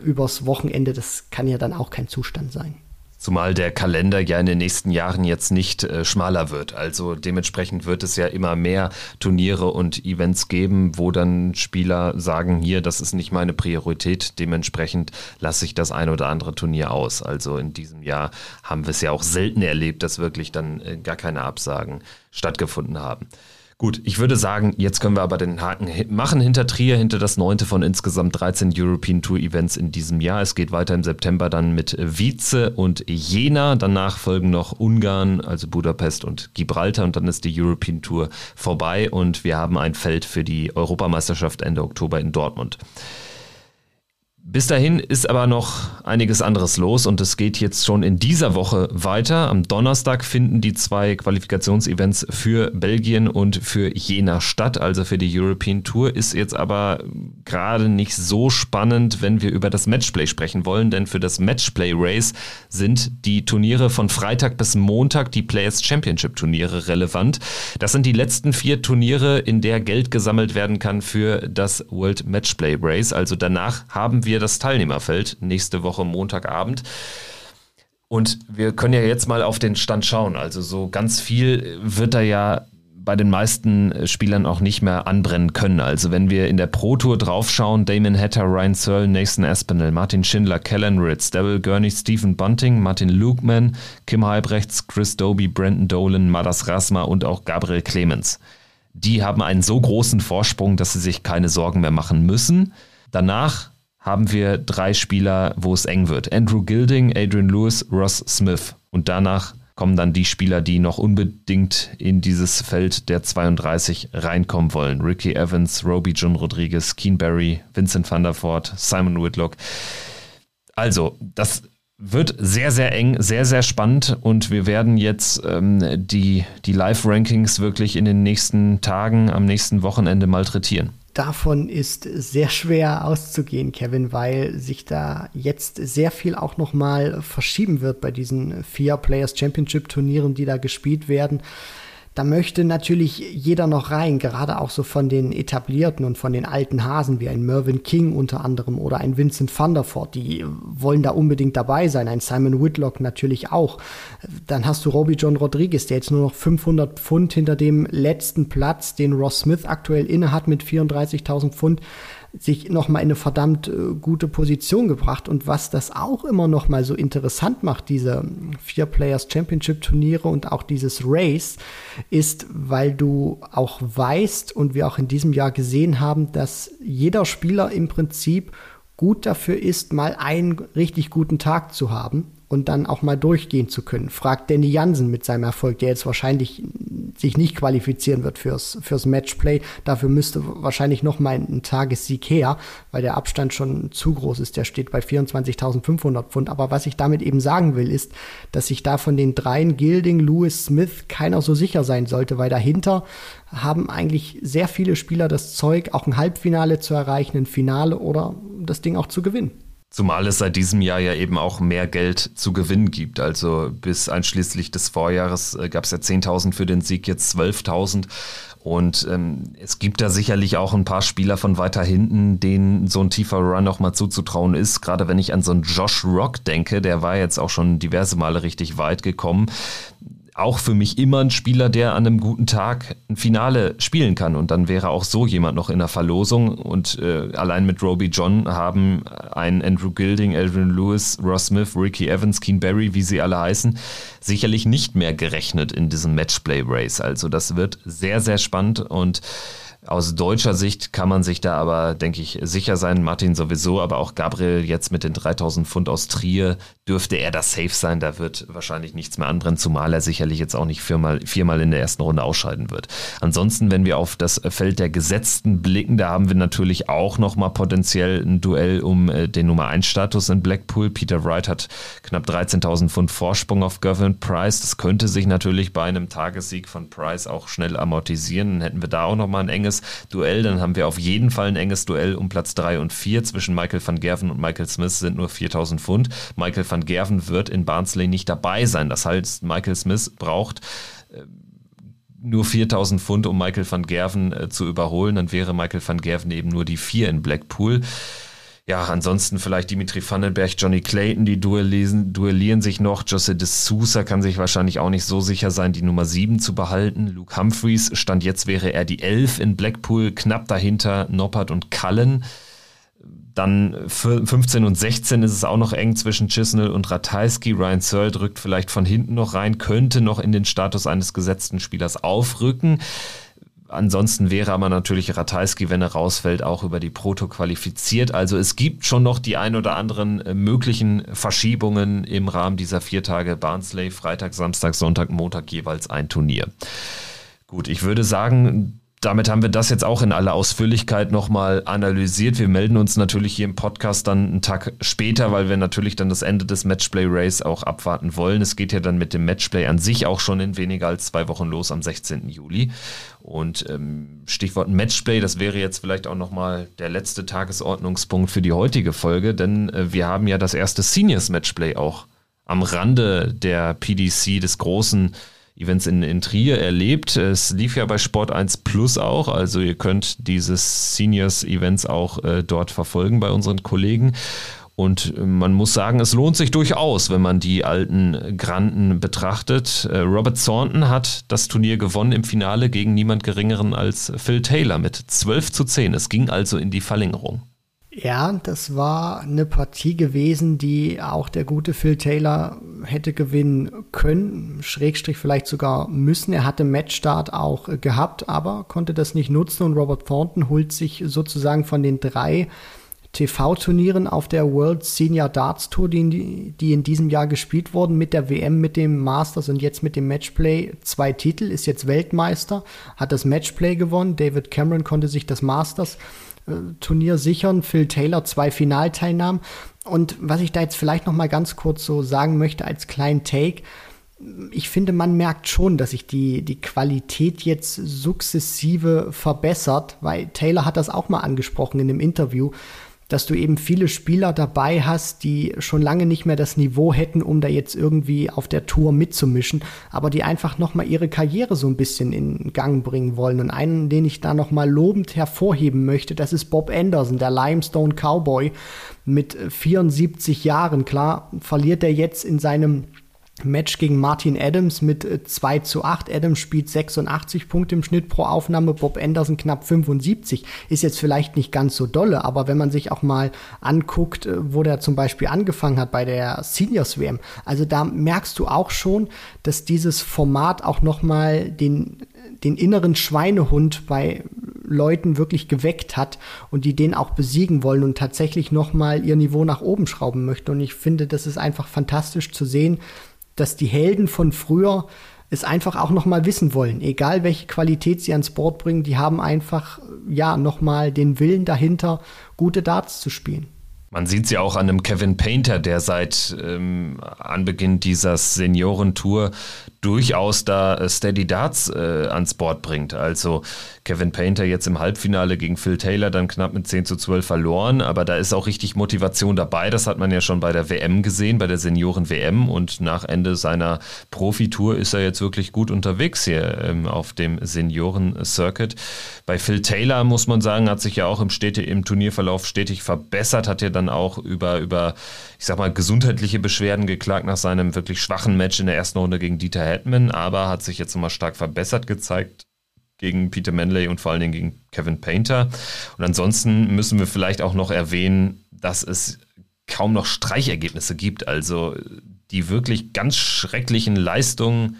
übers Wochenende, das kann ja dann auch kein Zustand sein. Zumal der Kalender ja in den nächsten Jahren jetzt nicht äh, schmaler wird. Also dementsprechend wird es ja immer mehr Turniere und Events geben, wo dann Spieler sagen, hier, das ist nicht meine Priorität, dementsprechend lasse ich das ein oder andere Turnier aus. Also in diesem Jahr haben wir es ja auch selten erlebt, dass wirklich dann äh, gar keine Absagen stattgefunden haben. Gut, ich würde sagen, jetzt können wir aber den Haken machen hinter Trier, hinter das neunte von insgesamt 13 European Tour Events in diesem Jahr. Es geht weiter im September dann mit Wietze und Jena. Danach folgen noch Ungarn, also Budapest und Gibraltar und dann ist die European Tour vorbei und wir haben ein Feld für die Europameisterschaft Ende Oktober in Dortmund. Bis dahin ist aber noch einiges anderes los und es geht jetzt schon in dieser Woche weiter. Am Donnerstag finden die zwei Qualifikationsevents für Belgien und für Jena statt, also für die European Tour. Ist jetzt aber gerade nicht so spannend, wenn wir über das Matchplay sprechen wollen, denn für das Matchplay Race sind die Turniere von Freitag bis Montag, die Players Championship Turniere relevant. Das sind die letzten vier Turniere, in der Geld gesammelt werden kann für das World Matchplay Race. Also danach haben wir das Teilnehmerfeld nächste Woche Montagabend. Und wir können ja jetzt mal auf den Stand schauen. Also so ganz viel wird da ja bei den meisten Spielern auch nicht mehr anbrennen können. Also wenn wir in der Pro Tour draufschauen, Damon Hatter, Ryan Searle, Nathan Aspinall, Martin Schindler, Kellen Ritz, Devil Gurney, Stephen Bunting, Martin Lukeman, Kim Halbrechts, Chris Doby, Brandon Dolan, Madas Rasma und auch Gabriel Clemens. Die haben einen so großen Vorsprung, dass sie sich keine Sorgen mehr machen müssen. Danach haben wir drei Spieler, wo es eng wird. Andrew Gilding, Adrian Lewis, Ross Smith. Und danach kommen dann die Spieler, die noch unbedingt in dieses Feld der 32 reinkommen wollen. Ricky Evans, Roby John Rodriguez, Keen Barry, Vincent van der Voort, Simon Whitlock. Also, das wird sehr, sehr eng, sehr, sehr spannend und wir werden jetzt ähm, die, die Live-Rankings wirklich in den nächsten Tagen, am nächsten Wochenende malträtieren davon ist sehr schwer auszugehen, Kevin, weil sich da jetzt sehr viel auch noch mal verschieben wird bei diesen vier Players Championship Turnieren, die da gespielt werden da möchte natürlich jeder noch rein, gerade auch so von den etablierten und von den alten Hasen wie ein Mervyn King unter anderem oder ein Vincent Voort, die wollen da unbedingt dabei sein, ein Simon Whitlock natürlich auch. Dann hast du Robbie John Rodriguez, der jetzt nur noch 500 Pfund hinter dem letzten Platz, den Ross Smith aktuell inne hat mit 34.000 Pfund sich nochmal in eine verdammt äh, gute Position gebracht. Und was das auch immer nochmal so interessant macht, diese Vier Players Championship Turniere und auch dieses Race, ist, weil du auch weißt und wir auch in diesem Jahr gesehen haben, dass jeder Spieler im Prinzip gut dafür ist, mal einen richtig guten Tag zu haben und dann auch mal durchgehen zu können. Fragt Danny Jansen mit seinem Erfolg, der jetzt wahrscheinlich sich nicht qualifizieren wird fürs, fürs Matchplay. Dafür müsste wahrscheinlich noch mal ein Tagessieg her, weil der Abstand schon zu groß ist. Der steht bei 24.500 Pfund. Aber was ich damit eben sagen will, ist, dass sich da von den dreien, Gilding, Lewis, Smith, keiner so sicher sein sollte, weil dahinter haben eigentlich sehr viele Spieler das Zeug, auch ein Halbfinale zu erreichen, ein Finale oder das Ding auch zu gewinnen. Zumal es seit diesem Jahr ja eben auch mehr Geld zu gewinnen gibt. Also bis einschließlich des Vorjahres äh, gab es ja 10.000 für den Sieg, jetzt 12.000. Und ähm, es gibt da sicherlich auch ein paar Spieler von weiter hinten, denen so ein tiefer Run noch mal zuzutrauen ist. Gerade wenn ich an so einen Josh Rock denke, der war jetzt auch schon diverse Male richtig weit gekommen auch für mich immer ein Spieler, der an einem guten Tag ein Finale spielen kann. Und dann wäre auch so jemand noch in der Verlosung. Und äh, allein mit Roby John haben ein Andrew Gilding, Adrian Lewis, Ross Smith, Ricky Evans, Keen Barry, wie sie alle heißen, sicherlich nicht mehr gerechnet in diesem Matchplay-Race. Also das wird sehr, sehr spannend und aus deutscher Sicht kann man sich da aber, denke ich, sicher sein. Martin sowieso, aber auch Gabriel jetzt mit den 3000 Pfund aus Trier dürfte er da safe sein. Da wird wahrscheinlich nichts mehr anbrennen, zumal er sicherlich jetzt auch nicht viermal, viermal in der ersten Runde ausscheiden wird. Ansonsten, wenn wir auf das Feld der Gesetzten blicken, da haben wir natürlich auch nochmal potenziell ein Duell um äh, den Nummer 1 Status in Blackpool. Peter Wright hat knapp 13.000 Pfund Vorsprung auf Gavin Price. Das könnte sich natürlich bei einem Tagessieg von Price auch schnell amortisieren. Dann hätten wir da auch nochmal ein enges Duell. Dann haben wir auf jeden Fall ein enges Duell um Platz 3 und 4 zwischen Michael van Gerven und Michael Smith sind nur 4000 Pfund. Michael van Gerven wird in Barnsley nicht dabei sein. Das heißt, Michael Smith braucht äh, nur 4000 Pfund, um Michael van Gerven äh, zu überholen. Dann wäre Michael van Gerven eben nur die 4 in Blackpool. Ja, ansonsten vielleicht Dimitri Vandenberg, Johnny Clayton, die duellieren, duellieren sich noch. Jose de Sousa kann sich wahrscheinlich auch nicht so sicher sein, die Nummer 7 zu behalten. Luke Humphreys stand jetzt wäre er die 11 in Blackpool, knapp dahinter Noppert und Cullen. Dann 15 und 16 ist es auch noch eng zwischen Chisnell und Ratajski. Ryan Searle drückt vielleicht von hinten noch rein, könnte noch in den Status eines gesetzten Spielers aufrücken. Ansonsten wäre aber natürlich Ratajski, wenn er rausfällt, auch über die Proto qualifiziert. Also es gibt schon noch die ein oder anderen äh, möglichen Verschiebungen im Rahmen dieser vier Tage Barnsley, Freitag, Samstag, Sonntag, Montag jeweils ein Turnier. Gut, ich würde sagen, damit haben wir das jetzt auch in aller Ausführlichkeit nochmal analysiert. Wir melden uns natürlich hier im Podcast dann einen Tag später, weil wir natürlich dann das Ende des Matchplay Race auch abwarten wollen. Es geht ja dann mit dem Matchplay an sich auch schon in weniger als zwei Wochen los am 16. Juli. Und ähm, Stichwort Matchplay, das wäre jetzt vielleicht auch nochmal der letzte Tagesordnungspunkt für die heutige Folge, denn äh, wir haben ja das erste Seniors Matchplay auch am Rande der PDC des großen Events in, in Trier erlebt. Es lief ja bei Sport 1 Plus auch, also ihr könnt dieses Seniors Events auch äh, dort verfolgen bei unseren Kollegen. Und äh, man muss sagen, es lohnt sich durchaus, wenn man die alten Granden betrachtet. Äh, Robert Thornton hat das Turnier gewonnen im Finale gegen niemand Geringeren als Phil Taylor mit 12 zu 10. Es ging also in die Verlängerung. Ja, das war eine Partie gewesen, die auch der gute Phil Taylor hätte gewinnen können, Schrägstrich vielleicht sogar müssen. Er hatte Matchstart auch gehabt, aber konnte das nicht nutzen und Robert Thornton holt sich sozusagen von den drei TV-Turnieren auf der World Senior Darts Tour, die, in diesem Jahr gespielt wurden, mit der WM, mit dem Masters und jetzt mit dem Matchplay. Zwei Titel, ist jetzt Weltmeister, hat das Matchplay gewonnen. David Cameron konnte sich das Masters äh, Turnier sichern. Phil Taylor zwei Finalteilnahmen. Und was ich da jetzt vielleicht noch mal ganz kurz so sagen möchte als kleinen Take, ich finde, man merkt schon, dass sich die, die Qualität jetzt sukzessive verbessert, weil Taylor hat das auch mal angesprochen in dem Interview dass du eben viele Spieler dabei hast, die schon lange nicht mehr das Niveau hätten, um da jetzt irgendwie auf der Tour mitzumischen, aber die einfach nochmal ihre Karriere so ein bisschen in Gang bringen wollen. Und einen, den ich da nochmal lobend hervorheben möchte, das ist Bob Anderson, der Limestone Cowboy mit 74 Jahren. Klar, verliert er jetzt in seinem Match gegen Martin Adams mit 2 äh, zu 8. Adams spielt 86 Punkte im Schnitt pro Aufnahme, Bob Anderson knapp 75. Ist jetzt vielleicht nicht ganz so dolle, aber wenn man sich auch mal anguckt, äh, wo der zum Beispiel angefangen hat bei der Seniors WM, also da merkst du auch schon, dass dieses Format auch nochmal den, den inneren Schweinehund bei Leuten wirklich geweckt hat und die den auch besiegen wollen und tatsächlich nochmal ihr Niveau nach oben schrauben möchten. Und ich finde, das ist einfach fantastisch zu sehen, dass die Helden von früher es einfach auch noch mal wissen wollen, egal welche Qualität sie ans Board bringen, die haben einfach ja noch mal den Willen dahinter, gute Darts zu spielen. Man sieht sie auch an einem Kevin Painter, der seit ähm, Anbeginn dieser Seniorentour durchaus da äh, Steady Darts äh, ans Board bringt. Also Kevin Painter jetzt im Halbfinale gegen Phil Taylor dann knapp mit 10 zu 12 verloren, aber da ist auch richtig Motivation dabei. Das hat man ja schon bei der WM gesehen, bei der Senioren-WM und nach Ende seiner Profitour ist er jetzt wirklich gut unterwegs hier ähm, auf dem Senioren-Circuit. Bei Phil Taylor muss man sagen, hat sich ja auch im, Städte, im Turnierverlauf stetig verbessert, hat ja dann auch über, über, ich sag mal, gesundheitliche Beschwerden geklagt nach seinem wirklich schwachen Match in der ersten Runde gegen Dieter Hetman, aber hat sich jetzt nochmal stark verbessert gezeigt gegen Peter Manley und vor allen Dingen gegen Kevin Painter. Und ansonsten müssen wir vielleicht auch noch erwähnen, dass es kaum noch Streichergebnisse gibt. Also die wirklich ganz schrecklichen Leistungen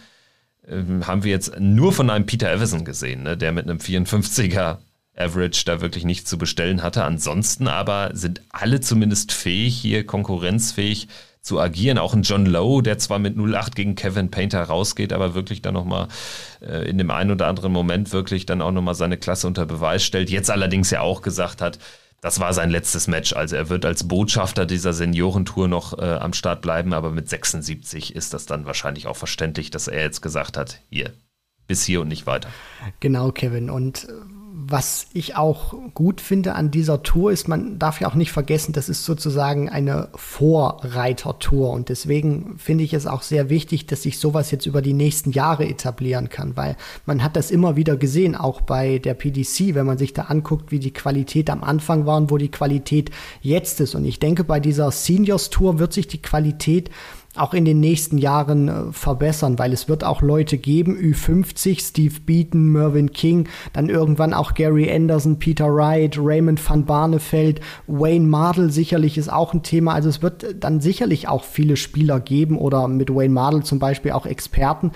äh, haben wir jetzt nur von einem Peter Everson gesehen, ne, der mit einem 54er Average da wirklich nichts zu bestellen hatte. Ansonsten aber sind alle zumindest fähig, hier konkurrenzfähig zu agieren. Auch ein John Lowe, der zwar mit 0-8 gegen Kevin Painter rausgeht, aber wirklich dann nochmal äh, in dem einen oder anderen Moment wirklich dann auch nochmal seine Klasse unter Beweis stellt. Jetzt allerdings ja auch gesagt hat, das war sein letztes Match. Also er wird als Botschafter dieser Seniorentour noch äh, am Start bleiben, aber mit 76 ist das dann wahrscheinlich auch verständlich, dass er jetzt gesagt hat, hier, bis hier und nicht weiter. Genau, Kevin. Und äh, was ich auch gut finde an dieser Tour ist, man darf ja auch nicht vergessen, das ist sozusagen eine Vorreitertour. Und deswegen finde ich es auch sehr wichtig, dass sich sowas jetzt über die nächsten Jahre etablieren kann, weil man hat das immer wieder gesehen, auch bei der PDC, wenn man sich da anguckt, wie die Qualität am Anfang war und wo die Qualität jetzt ist. Und ich denke, bei dieser Seniors Tour wird sich die Qualität auch in den nächsten Jahren äh, verbessern, weil es wird auch Leute geben, Ü50, Steve Beaton, Mervyn King, dann irgendwann auch Gary Anderson, Peter Wright, Raymond van Barneveld, Wayne Mardell sicherlich ist auch ein Thema. Also es wird dann sicherlich auch viele Spieler geben oder mit Wayne Mardell zum Beispiel auch Experten,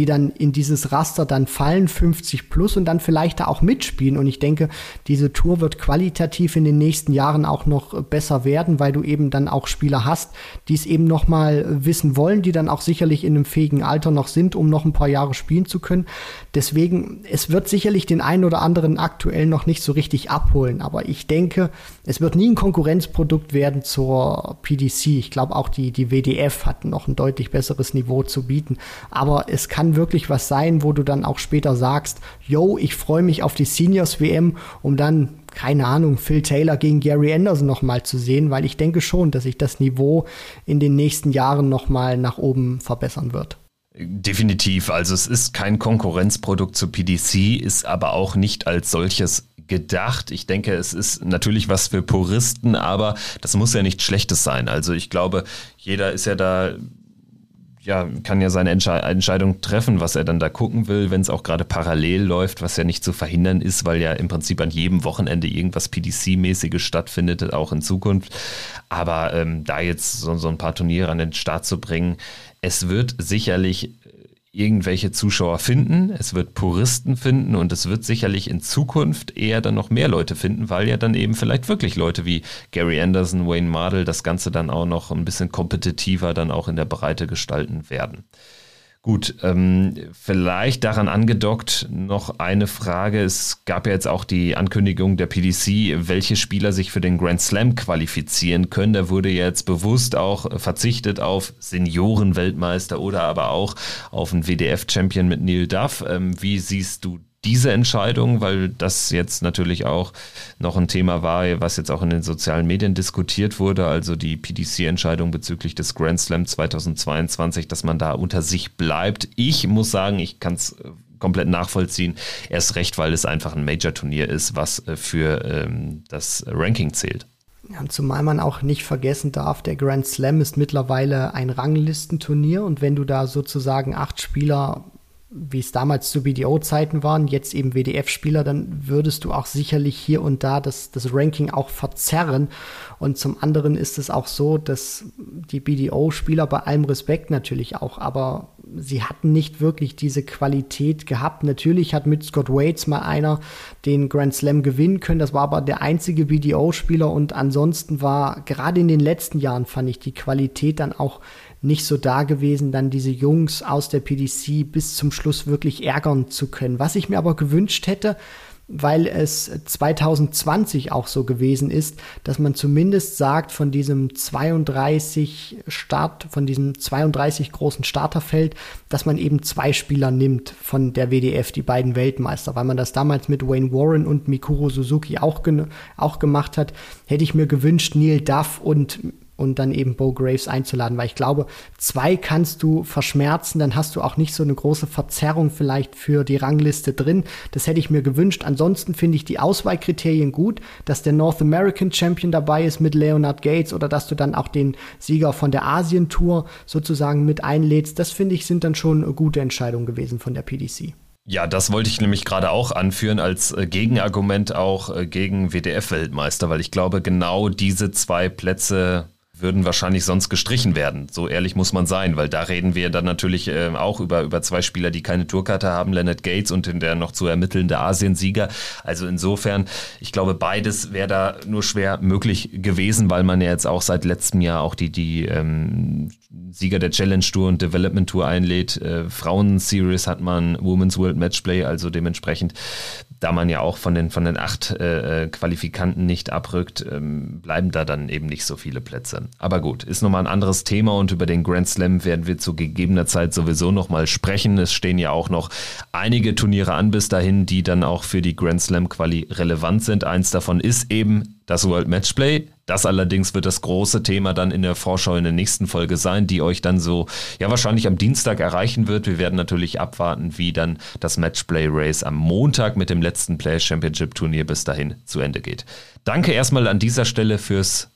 die dann in dieses Raster dann fallen, 50 plus und dann vielleicht da auch mitspielen. Und ich denke, diese Tour wird qualitativ in den nächsten Jahren auch noch besser werden, weil du eben dann auch Spieler hast, die es eben noch mal wissen wollen, die dann auch sicherlich in einem fähigen Alter noch sind, um noch ein paar Jahre spielen zu können. Deswegen, es wird sicherlich den einen oder anderen aktuell noch nicht so richtig abholen. Aber ich denke, es wird nie ein Konkurrenzprodukt werden zur PDC. Ich glaube auch die, die WDF hat noch ein deutlich besseres Niveau zu bieten. Aber es kann kann wirklich was sein, wo du dann auch später sagst, yo, ich freue mich auf die Seniors WM, um dann keine Ahnung, Phil Taylor gegen Gary Anderson nochmal zu sehen, weil ich denke schon, dass sich das Niveau in den nächsten Jahren nochmal nach oben verbessern wird. Definitiv. Also es ist kein Konkurrenzprodukt zu PDC, ist aber auch nicht als solches gedacht. Ich denke, es ist natürlich was für Puristen, aber das muss ja nichts Schlechtes sein. Also ich glaube, jeder ist ja da ja, kann ja seine Entsche Entscheidung treffen, was er dann da gucken will, wenn es auch gerade parallel läuft, was ja nicht zu verhindern ist, weil ja im Prinzip an jedem Wochenende irgendwas PDC-mäßiges stattfindet, auch in Zukunft. Aber ähm, da jetzt so, so ein paar Turniere an den Start zu bringen, es wird sicherlich irgendwelche Zuschauer finden, es wird Puristen finden und es wird sicherlich in Zukunft eher dann noch mehr Leute finden, weil ja dann eben vielleicht wirklich Leute wie Gary Anderson, Wayne Mardell das Ganze dann auch noch ein bisschen kompetitiver dann auch in der Breite gestalten werden. Gut, ähm, vielleicht daran angedockt noch eine Frage. Es gab ja jetzt auch die Ankündigung der PDC, welche Spieler sich für den Grand Slam qualifizieren können. Da wurde jetzt bewusst auch verzichtet auf Seniorenweltmeister oder aber auch auf einen WDF-Champion mit Neil Duff. Ähm, wie siehst du diese Entscheidung, weil das jetzt natürlich auch noch ein Thema war, was jetzt auch in den sozialen Medien diskutiert wurde, also die PDC-Entscheidung bezüglich des Grand Slam 2022, dass man da unter sich bleibt. Ich muss sagen, ich kann es äh, komplett nachvollziehen. Erst recht, weil es einfach ein Major-Turnier ist, was äh, für ähm, das Ranking zählt. Ja, zumal man auch nicht vergessen darf, der Grand Slam ist mittlerweile ein Ranglistenturnier und wenn du da sozusagen acht Spieler wie es damals zu BDO-Zeiten waren, jetzt eben WDF-Spieler, dann würdest du auch sicherlich hier und da das, das Ranking auch verzerren. Und zum anderen ist es auch so, dass die BDO-Spieler bei allem Respekt natürlich auch, aber sie hatten nicht wirklich diese Qualität gehabt. Natürlich hat mit Scott Waits mal einer den Grand Slam gewinnen können. Das war aber der einzige BDO-Spieler und ansonsten war gerade in den letzten Jahren fand ich die Qualität dann auch nicht so da gewesen, dann diese Jungs aus der PDC bis zum Schluss wirklich ärgern zu können. Was ich mir aber gewünscht hätte, weil es 2020 auch so gewesen ist, dass man zumindest sagt, von diesem 32 Start, von diesem 32 großen Starterfeld, dass man eben zwei Spieler nimmt von der WDF, die beiden Weltmeister, weil man das damals mit Wayne Warren und Mikuro Suzuki auch, auch gemacht hat, hätte ich mir gewünscht, Neil Duff und und dann eben Bo Graves einzuladen, weil ich glaube, zwei kannst du verschmerzen, dann hast du auch nicht so eine große Verzerrung vielleicht für die Rangliste drin. Das hätte ich mir gewünscht. Ansonsten finde ich die Auswahlkriterien gut, dass der North American Champion dabei ist mit Leonard Gates oder dass du dann auch den Sieger von der Asien Tour sozusagen mit einlädst. Das finde ich sind dann schon gute Entscheidungen gewesen von der PDC. Ja, das wollte ich nämlich gerade auch anführen als äh, Gegenargument auch äh, gegen WDF-Weltmeister, weil ich glaube, genau diese zwei Plätze würden wahrscheinlich sonst gestrichen werden. So ehrlich muss man sein, weil da reden wir dann natürlich äh, auch über, über zwei Spieler, die keine Tourkarte haben, Leonard Gates und der noch zu ermittelnde Asiensieger. Also insofern, ich glaube, beides wäre da nur schwer möglich gewesen, weil man ja jetzt auch seit letztem Jahr auch die, die ähm, Sieger der Challenge Tour und Development Tour einlädt. Äh, Frauen Series hat man Women's World Matchplay, also dementsprechend da man ja auch von den, von den acht äh, äh, Qualifikanten nicht abrückt, ähm, bleiben da dann eben nicht so viele Plätze. Aber gut, ist nochmal ein anderes Thema und über den Grand Slam werden wir zu gegebener Zeit sowieso nochmal sprechen. Es stehen ja auch noch einige Turniere an bis dahin, die dann auch für die Grand Slam Quali relevant sind. Eins davon ist eben das World Matchplay. Das allerdings wird das große Thema dann in der Vorschau in der nächsten Folge sein, die euch dann so, ja, wahrscheinlich am Dienstag erreichen wird. Wir werden natürlich abwarten, wie dann das Matchplay Race am Montag mit dem letzten Play Championship Turnier bis dahin zu Ende geht. Danke erstmal an dieser Stelle fürs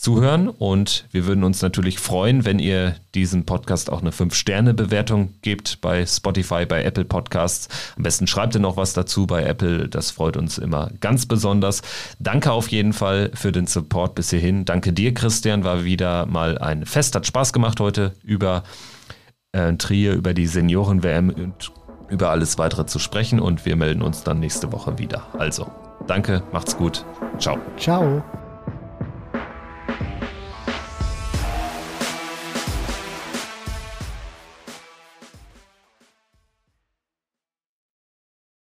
Zuhören und wir würden uns natürlich freuen, wenn ihr diesem Podcast auch eine 5-Sterne-Bewertung gebt bei Spotify, bei Apple Podcasts. Am besten schreibt ihr noch was dazu bei Apple, das freut uns immer ganz besonders. Danke auf jeden Fall für den Support bis hierhin. Danke dir, Christian, war wieder mal ein Fest, hat Spaß gemacht heute über äh, Trier, über die Senioren-WM und über alles weitere zu sprechen und wir melden uns dann nächste Woche wieder. Also, danke, macht's gut, ciao. Ciao.